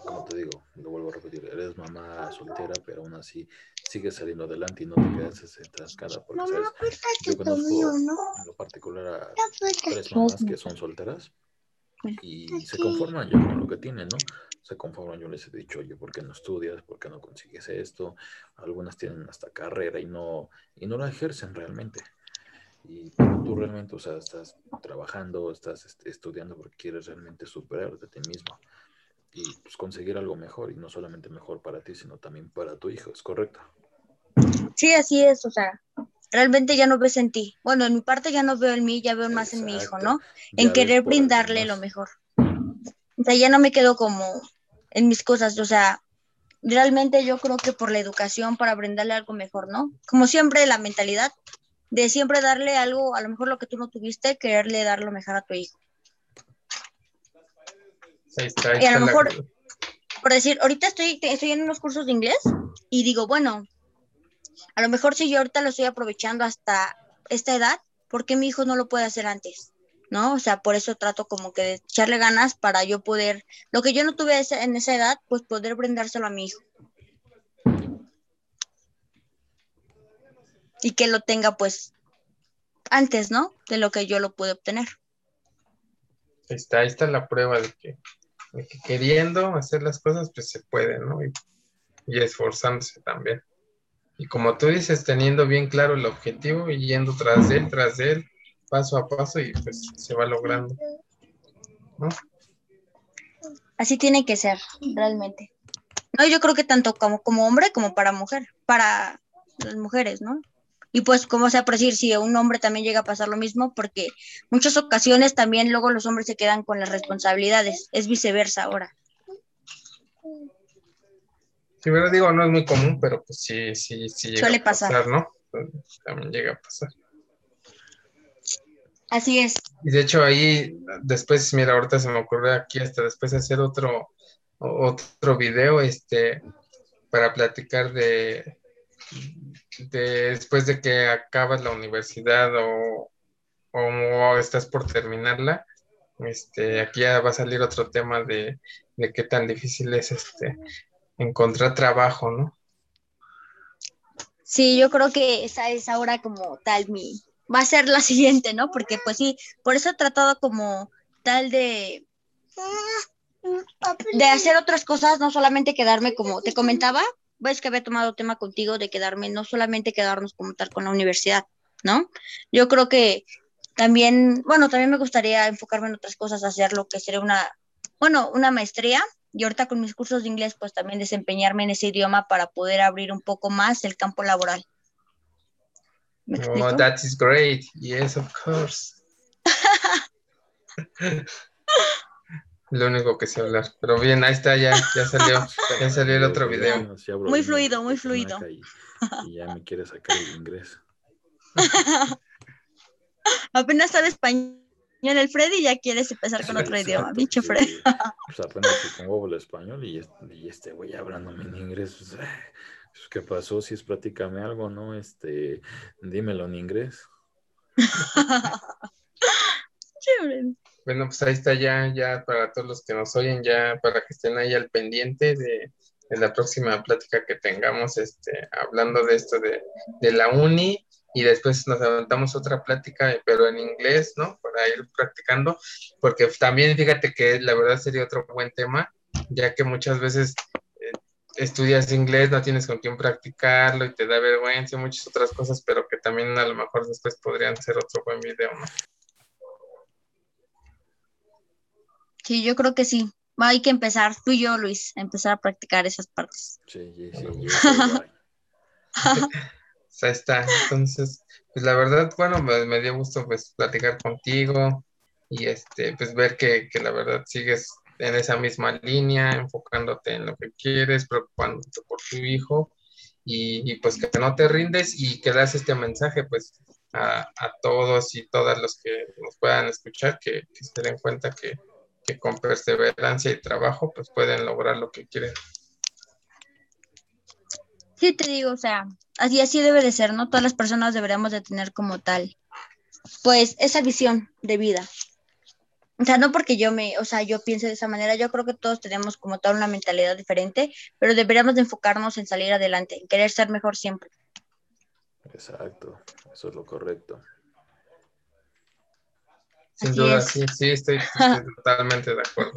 como te digo, lo vuelvo a repetir, eres mamá soltera, pero aún así sigues saliendo adelante y no te quedas entrascada, porque, ¿sabes? Yo conozco en lo particular a tres mamás que son solteras y se conforman ya con lo que tienen, ¿no? Se conforman, yo les he dicho, oye, ¿por qué no estudias? ¿Por qué no consigues esto? Algunas tienen hasta carrera y no, y no la ejercen realmente. Y tú realmente, o sea, estás trabajando, estás estudiando porque quieres realmente superarte a ti mismo y pues, conseguir algo mejor, y no solamente mejor para ti, sino también para tu hijo, ¿es correcto? Sí, así es, o sea, realmente ya no ves en ti. Bueno, en mi parte ya no veo en mí, ya veo más en mi hijo, ¿no? En querer brindarle lo mejor. O sea, ya no me quedo como en mis cosas, o sea, realmente yo creo que por la educación, para brindarle algo mejor, ¿no? Como siempre, la mentalidad de siempre darle algo, a lo mejor lo que tú no tuviste, quererle dar lo mejor a tu hijo. y a lo mejor, por decir, ahorita estoy, estoy en unos cursos de inglés y digo, bueno, a lo mejor si yo ahorita lo estoy aprovechando hasta esta edad, ¿por qué mi hijo no lo puede hacer antes? ¿No? O sea, por eso trato como que de echarle ganas para yo poder, lo que yo no tuve en esa edad, pues poder brindárselo a mi hijo. Y que lo tenga pues antes, ¿no? De lo que yo lo pude obtener. Está, está la prueba de que, queriendo hacer las cosas, pues se puede, ¿no? y esforzándose también. Y como tú dices, teniendo bien claro el objetivo y yendo tras él, tras él, paso a paso y pues se va logrando. Así tiene que ser, realmente. No, yo creo que tanto como, como hombre como para mujer, para las mujeres, ¿no? Y pues, como sea por decir, si un hombre también llega a pasar lo mismo, porque muchas ocasiones también luego los hombres se quedan con las responsabilidades, es viceversa ahora. Sí, pero digo, no es muy común, pero pues sí, sí, sí llega Suele a pasar, ¿no? También llega a pasar. Así es. Y de hecho ahí, después, mira, ahorita se me ocurrió aquí hasta después hacer otro, otro video, este, para platicar de, después de que acabas la universidad o, o, estás por terminarla, este, aquí ya va a salir otro tema de, de qué tan difícil es este encontrar trabajo, ¿no? Sí, yo creo que esa es ahora como tal mi, va a ser la siguiente, ¿no? Porque pues sí, por eso he tratado como tal de, de hacer otras cosas, no solamente quedarme como te comentaba, ves que había tomado tema contigo de quedarme, no solamente quedarnos como tal con la universidad, ¿no? Yo creo que también, bueno, también me gustaría enfocarme en otras cosas, hacer lo que sería una, bueno, una maestría y ahorita con mis cursos de inglés, pues también desempeñarme en ese idioma para poder abrir un poco más el campo laboral. oh, that is great. Yes, of course. Lo único que sé hablar. Pero bien, ahí está, ya, ya salió, ya salió el otro video. Muy fluido, muy fluido. Y, ya me quiere sacar el inglés. Apenas sabe español en el Freddy ya quieres empezar con otro idioma, bicho Freddy. pues apenas el español y, y este güey hablándome en inglés. Pues, eh, pues, ¿Qué pasó? Si es platícame algo, ¿no? Este, dímelo en inglés. bueno, pues ahí está ya, ya para todos los que nos oyen, ya para que estén ahí al pendiente de, de la próxima plática que tengamos, este, hablando de esto de, de la uni y después nos aventamos otra plática, pero en inglés, ¿no? Para ir practicando, porque también fíjate que la verdad sería otro buen tema, ya que muchas veces eh, estudias inglés, no tienes con quién practicarlo y te da vergüenza y muchas otras cosas, pero que también a lo mejor después podrían ser otro buen video, ¿no? Sí, yo creo que sí. Hay que empezar, tú y yo, Luis, empezar a practicar esas partes. Sí, sí, sí. ahí está. Entonces, pues la verdad, bueno, me, dio gusto pues platicar contigo y este, pues ver que, la verdad sigues en esa misma línea, enfocándote en lo que quieres, preocupándote por tu hijo y, pues que no te rindes y que das este mensaje pues a, todos y todas los que nos puedan escuchar, que, se den cuenta que, que con perseverancia y trabajo pues pueden lograr lo que quieren. Sí, te digo, o sea, así así debe de ser, ¿no? Todas las personas deberíamos de tener como tal, pues esa visión de vida. O sea, no porque yo me, o sea, yo piense de esa manera, yo creo que todos tenemos como tal una mentalidad diferente, pero deberíamos de enfocarnos en salir adelante, en querer ser mejor siempre. Exacto, eso es lo correcto. Sin Así duda, es. sí, sí, estoy, estoy totalmente de acuerdo.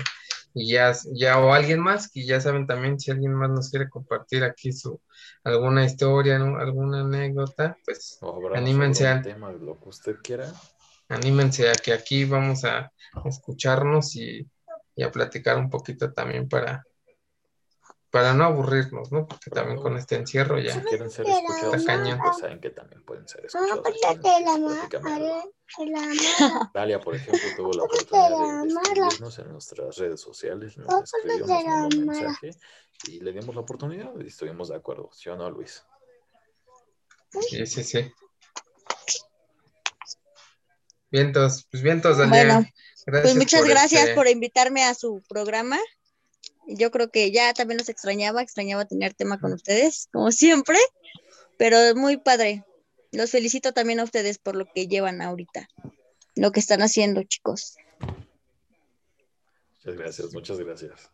Y ya, ya, o alguien más, que ya saben también, si alguien más nos quiere compartir aquí su alguna historia, ¿no? alguna anécdota, pues Anímense al- tema, lo que usted quiera. anímense a que aquí vamos a escucharnos y, y a platicar un poquito también para, para no aburrirnos, ¿no? Porque también con este encierro Si ya. quieren ser escuchados, cañón. pues saben que también pueden ser escuchados. Dalia, por ejemplo, tuvo la oportunidad de, escribirnos en nuestras redes sociales, nos escribió, un mensaje y le dimos la oportunidad y estuvimos de acuerdo, ¿sí o no, Luis? Sí, sí, sí. Vientos, pues vientos, Dalia. Bueno, Gracias Pues muchas por gracias este- por invitarme a su programa. Yo creo que ya también los extrañaba, extrañaba tener tema con ustedes, como siempre, pero muy padre. Los felicito también a ustedes por lo que llevan ahorita, lo que están haciendo, chicos. Muchas gracias, muchas gracias.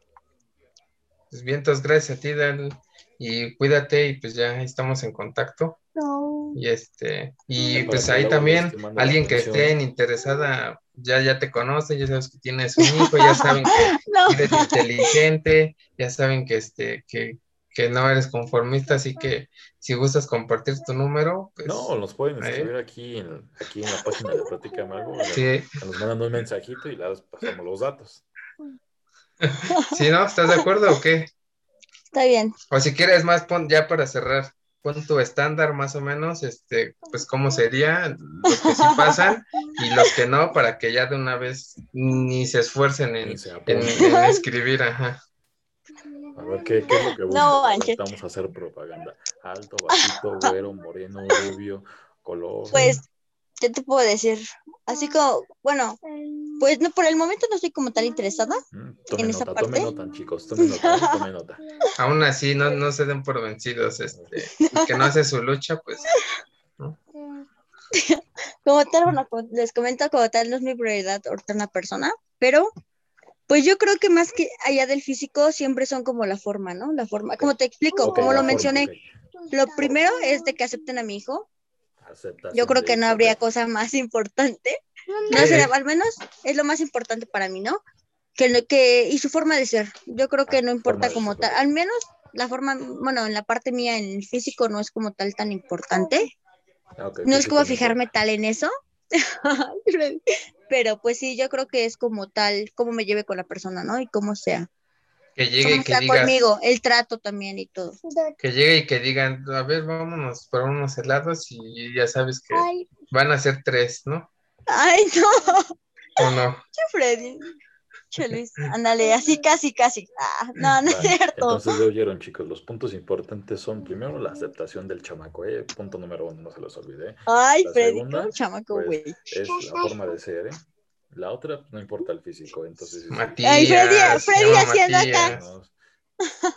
Pues vientos, gracias a ti, Dal. Y cuídate y pues ya estamos en contacto. No. Y este, y pues ahí también alguien que esté interesada, ya, ya te conoce, ya sabes que tienes un hijo, ya saben que No. eres inteligente, ya saben que este, que, que no eres conformista, así que si gustas compartir tu número, pues No, nos pueden escribir aquí en, aquí en la página de Platícame Algo. sí, Nos mandan un mensajito y les pasamos los datos. sí, ¿no? ¿Estás de acuerdo o qué? Está bien. O si quieres más, pon, ya para cerrar, pon tu estándar más o menos, este, pues cómo sería los que sí pasan y los que no, para que ya de una vez ni se esfuercen en, se en, apuntan. en escribir, ajá. A ver, ¿qué, qué es lo que? No. Vamos a hacer propaganda. Alto, bajito, güero, moreno, rubio, color. Pues, ¿qué te puedo decir? Así como, bueno, pues no, por el momento no estoy como tan interesada. Mm, en esa nota, parte. nota, chicos. Tome nota, eh, tome nota. Aún así, no, no se den por vencidos, este, el que no hace su lucha, pues, Como tal, bueno, como les comento, como tal, no es mi prioridad ahorita una persona, pero pues yo creo que más que allá del físico, siempre son como la forma, ¿no? La forma, como te explico, como lo forma, mencioné, ok. lo primero es de que acepten a mi hijo. Aceptación Yo creo que no habría cosa más importante. No sé, al menos es lo más importante para mí, ¿no? Que, que, y su forma de ser. Yo creo que Ah, no importa como tal. Al menos la forma, bueno, en la parte mía, en el físico, no es como tal tan importante. Ah, No es como fijarme tal en eso. Pero pues sí, yo creo que es como tal, cómo me lleve con la persona, ¿no? Y cómo sea. Que llegue y que sea digas, conmigo, el trato también y todo. que llegue y que digan, a ver, vámonos por unos helados y ya sabes que Ay, van a ser tres, ¿no? Ay, no, ¿O no? che, Freddy. Che, Luis, ándale, así casi, casi. Ah, no, no es cierto. Entonces ya oyeron, chicos, los puntos importantes son primero la aceptación del chamaco, ¿eh? punto número uno, no se los olvide. Ay, la Freddy, segunda, chamaco, pues, güey. Es la forma de ser, ¿eh? La otra, pues, no importa el físico, entonces... Matías. Ay, Freddy, Freddy llama haciendo acá. No,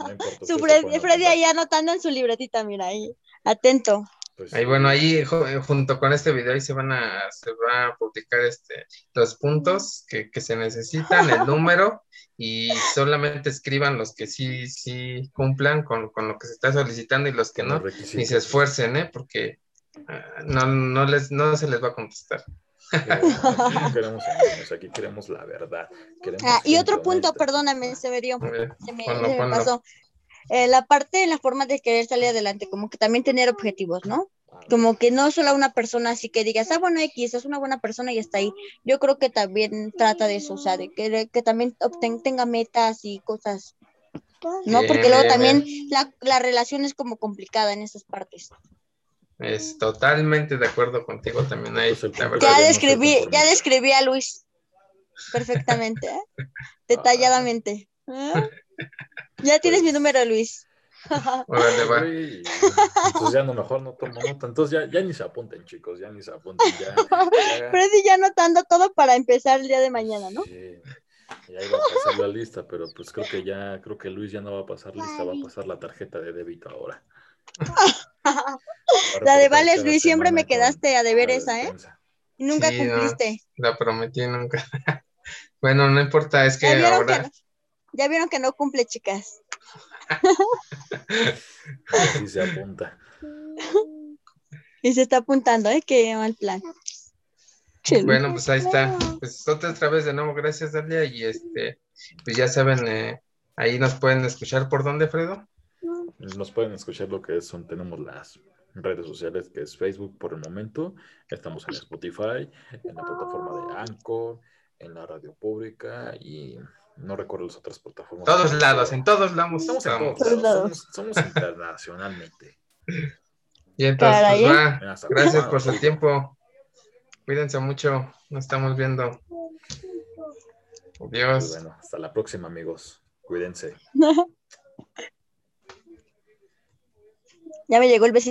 no importa, Su Freddy, Freddy ahí anotando en su libretita, mira ahí. Atento. Pues, Ahí, bueno, ahí eh, junto con este video ahí se van a, se va a publicar este, los puntos que, que se necesitan, el número, y solamente escriban los que sí, sí cumplan con, con lo que se está solicitando y los que no, ni se esfuercen, ¿eh? Porque ah, no, no, les, no se les va a contestar. No queremos engaños, aquí queremos la verdad. Queremos Ah, y otro punto, honesta. perdóname, se me dio. A ver, se me, ponlo, se me pasó. Eh, la parte, la forma de querer salir adelante, como que también tener objetivos, ¿no? Ah, Como que no solo una persona así que digas, ah, bueno, X, es una buena persona y está ahí. Yo creo que también trata de eso, o sea, de que, que también obten- tenga metas y cosas, ¿no? Bien, Porque luego bien, también bien. la, la relación es como complicada en esas partes. Es totalmente de acuerdo contigo también ahí. Ya describí, ya describí a Luis perfectamente, ¿eh? detalladamente. ¿eh? Ya tienes mi Pues- número, Luis. Órale, va. Entonces ya no, mejor no tomo nota. Entonces ya, ya ni se apunten, chicos, ya ni se apunten. Ya, ya- Freddy ya anotando todo para empezar el día de mañana, ¿no? Sí, ya iba a pasar la lista, pero pues creo que ya, creo que Luis ya no va a pasar lista, va a pasar la tarjeta de débito ahora. La de Vales, Luis, siempre me quedaste a deber esa, ¿eh? Y nunca Sí, no. cumpliste. La prometí nunca. bueno, no importa, es ¿Ya que vieron ahora. que, no- ya vieron que no cumple, chicas. Así se apunta. Y se está apuntando, ¿eh? Qué mal plan. Bueno, pues ahí está. Pues otra, otra vez de nuevo, gracias, Dalia. Y este, pues ya saben, eh, ahí nos pueden escuchar por dónde, Fredo. Nos pueden escuchar lo que son, tenemos las redes sociales que es Facebook por el momento. Estamos en Spotify, en la plataforma de Anchor, en la radio pública y no recuerdo las otras plataformas. Todos lados, en todos lados. Estamos en estamos. todos lados, somos, somos internacionalmente. Y entonces, pues, ¿eh? va. Gracias por su tiempo. Cuídense mucho. Nos estamos viendo. Pues Adiós. bueno, hasta la próxima, amigos. Cuídense. ya me llegó el besito.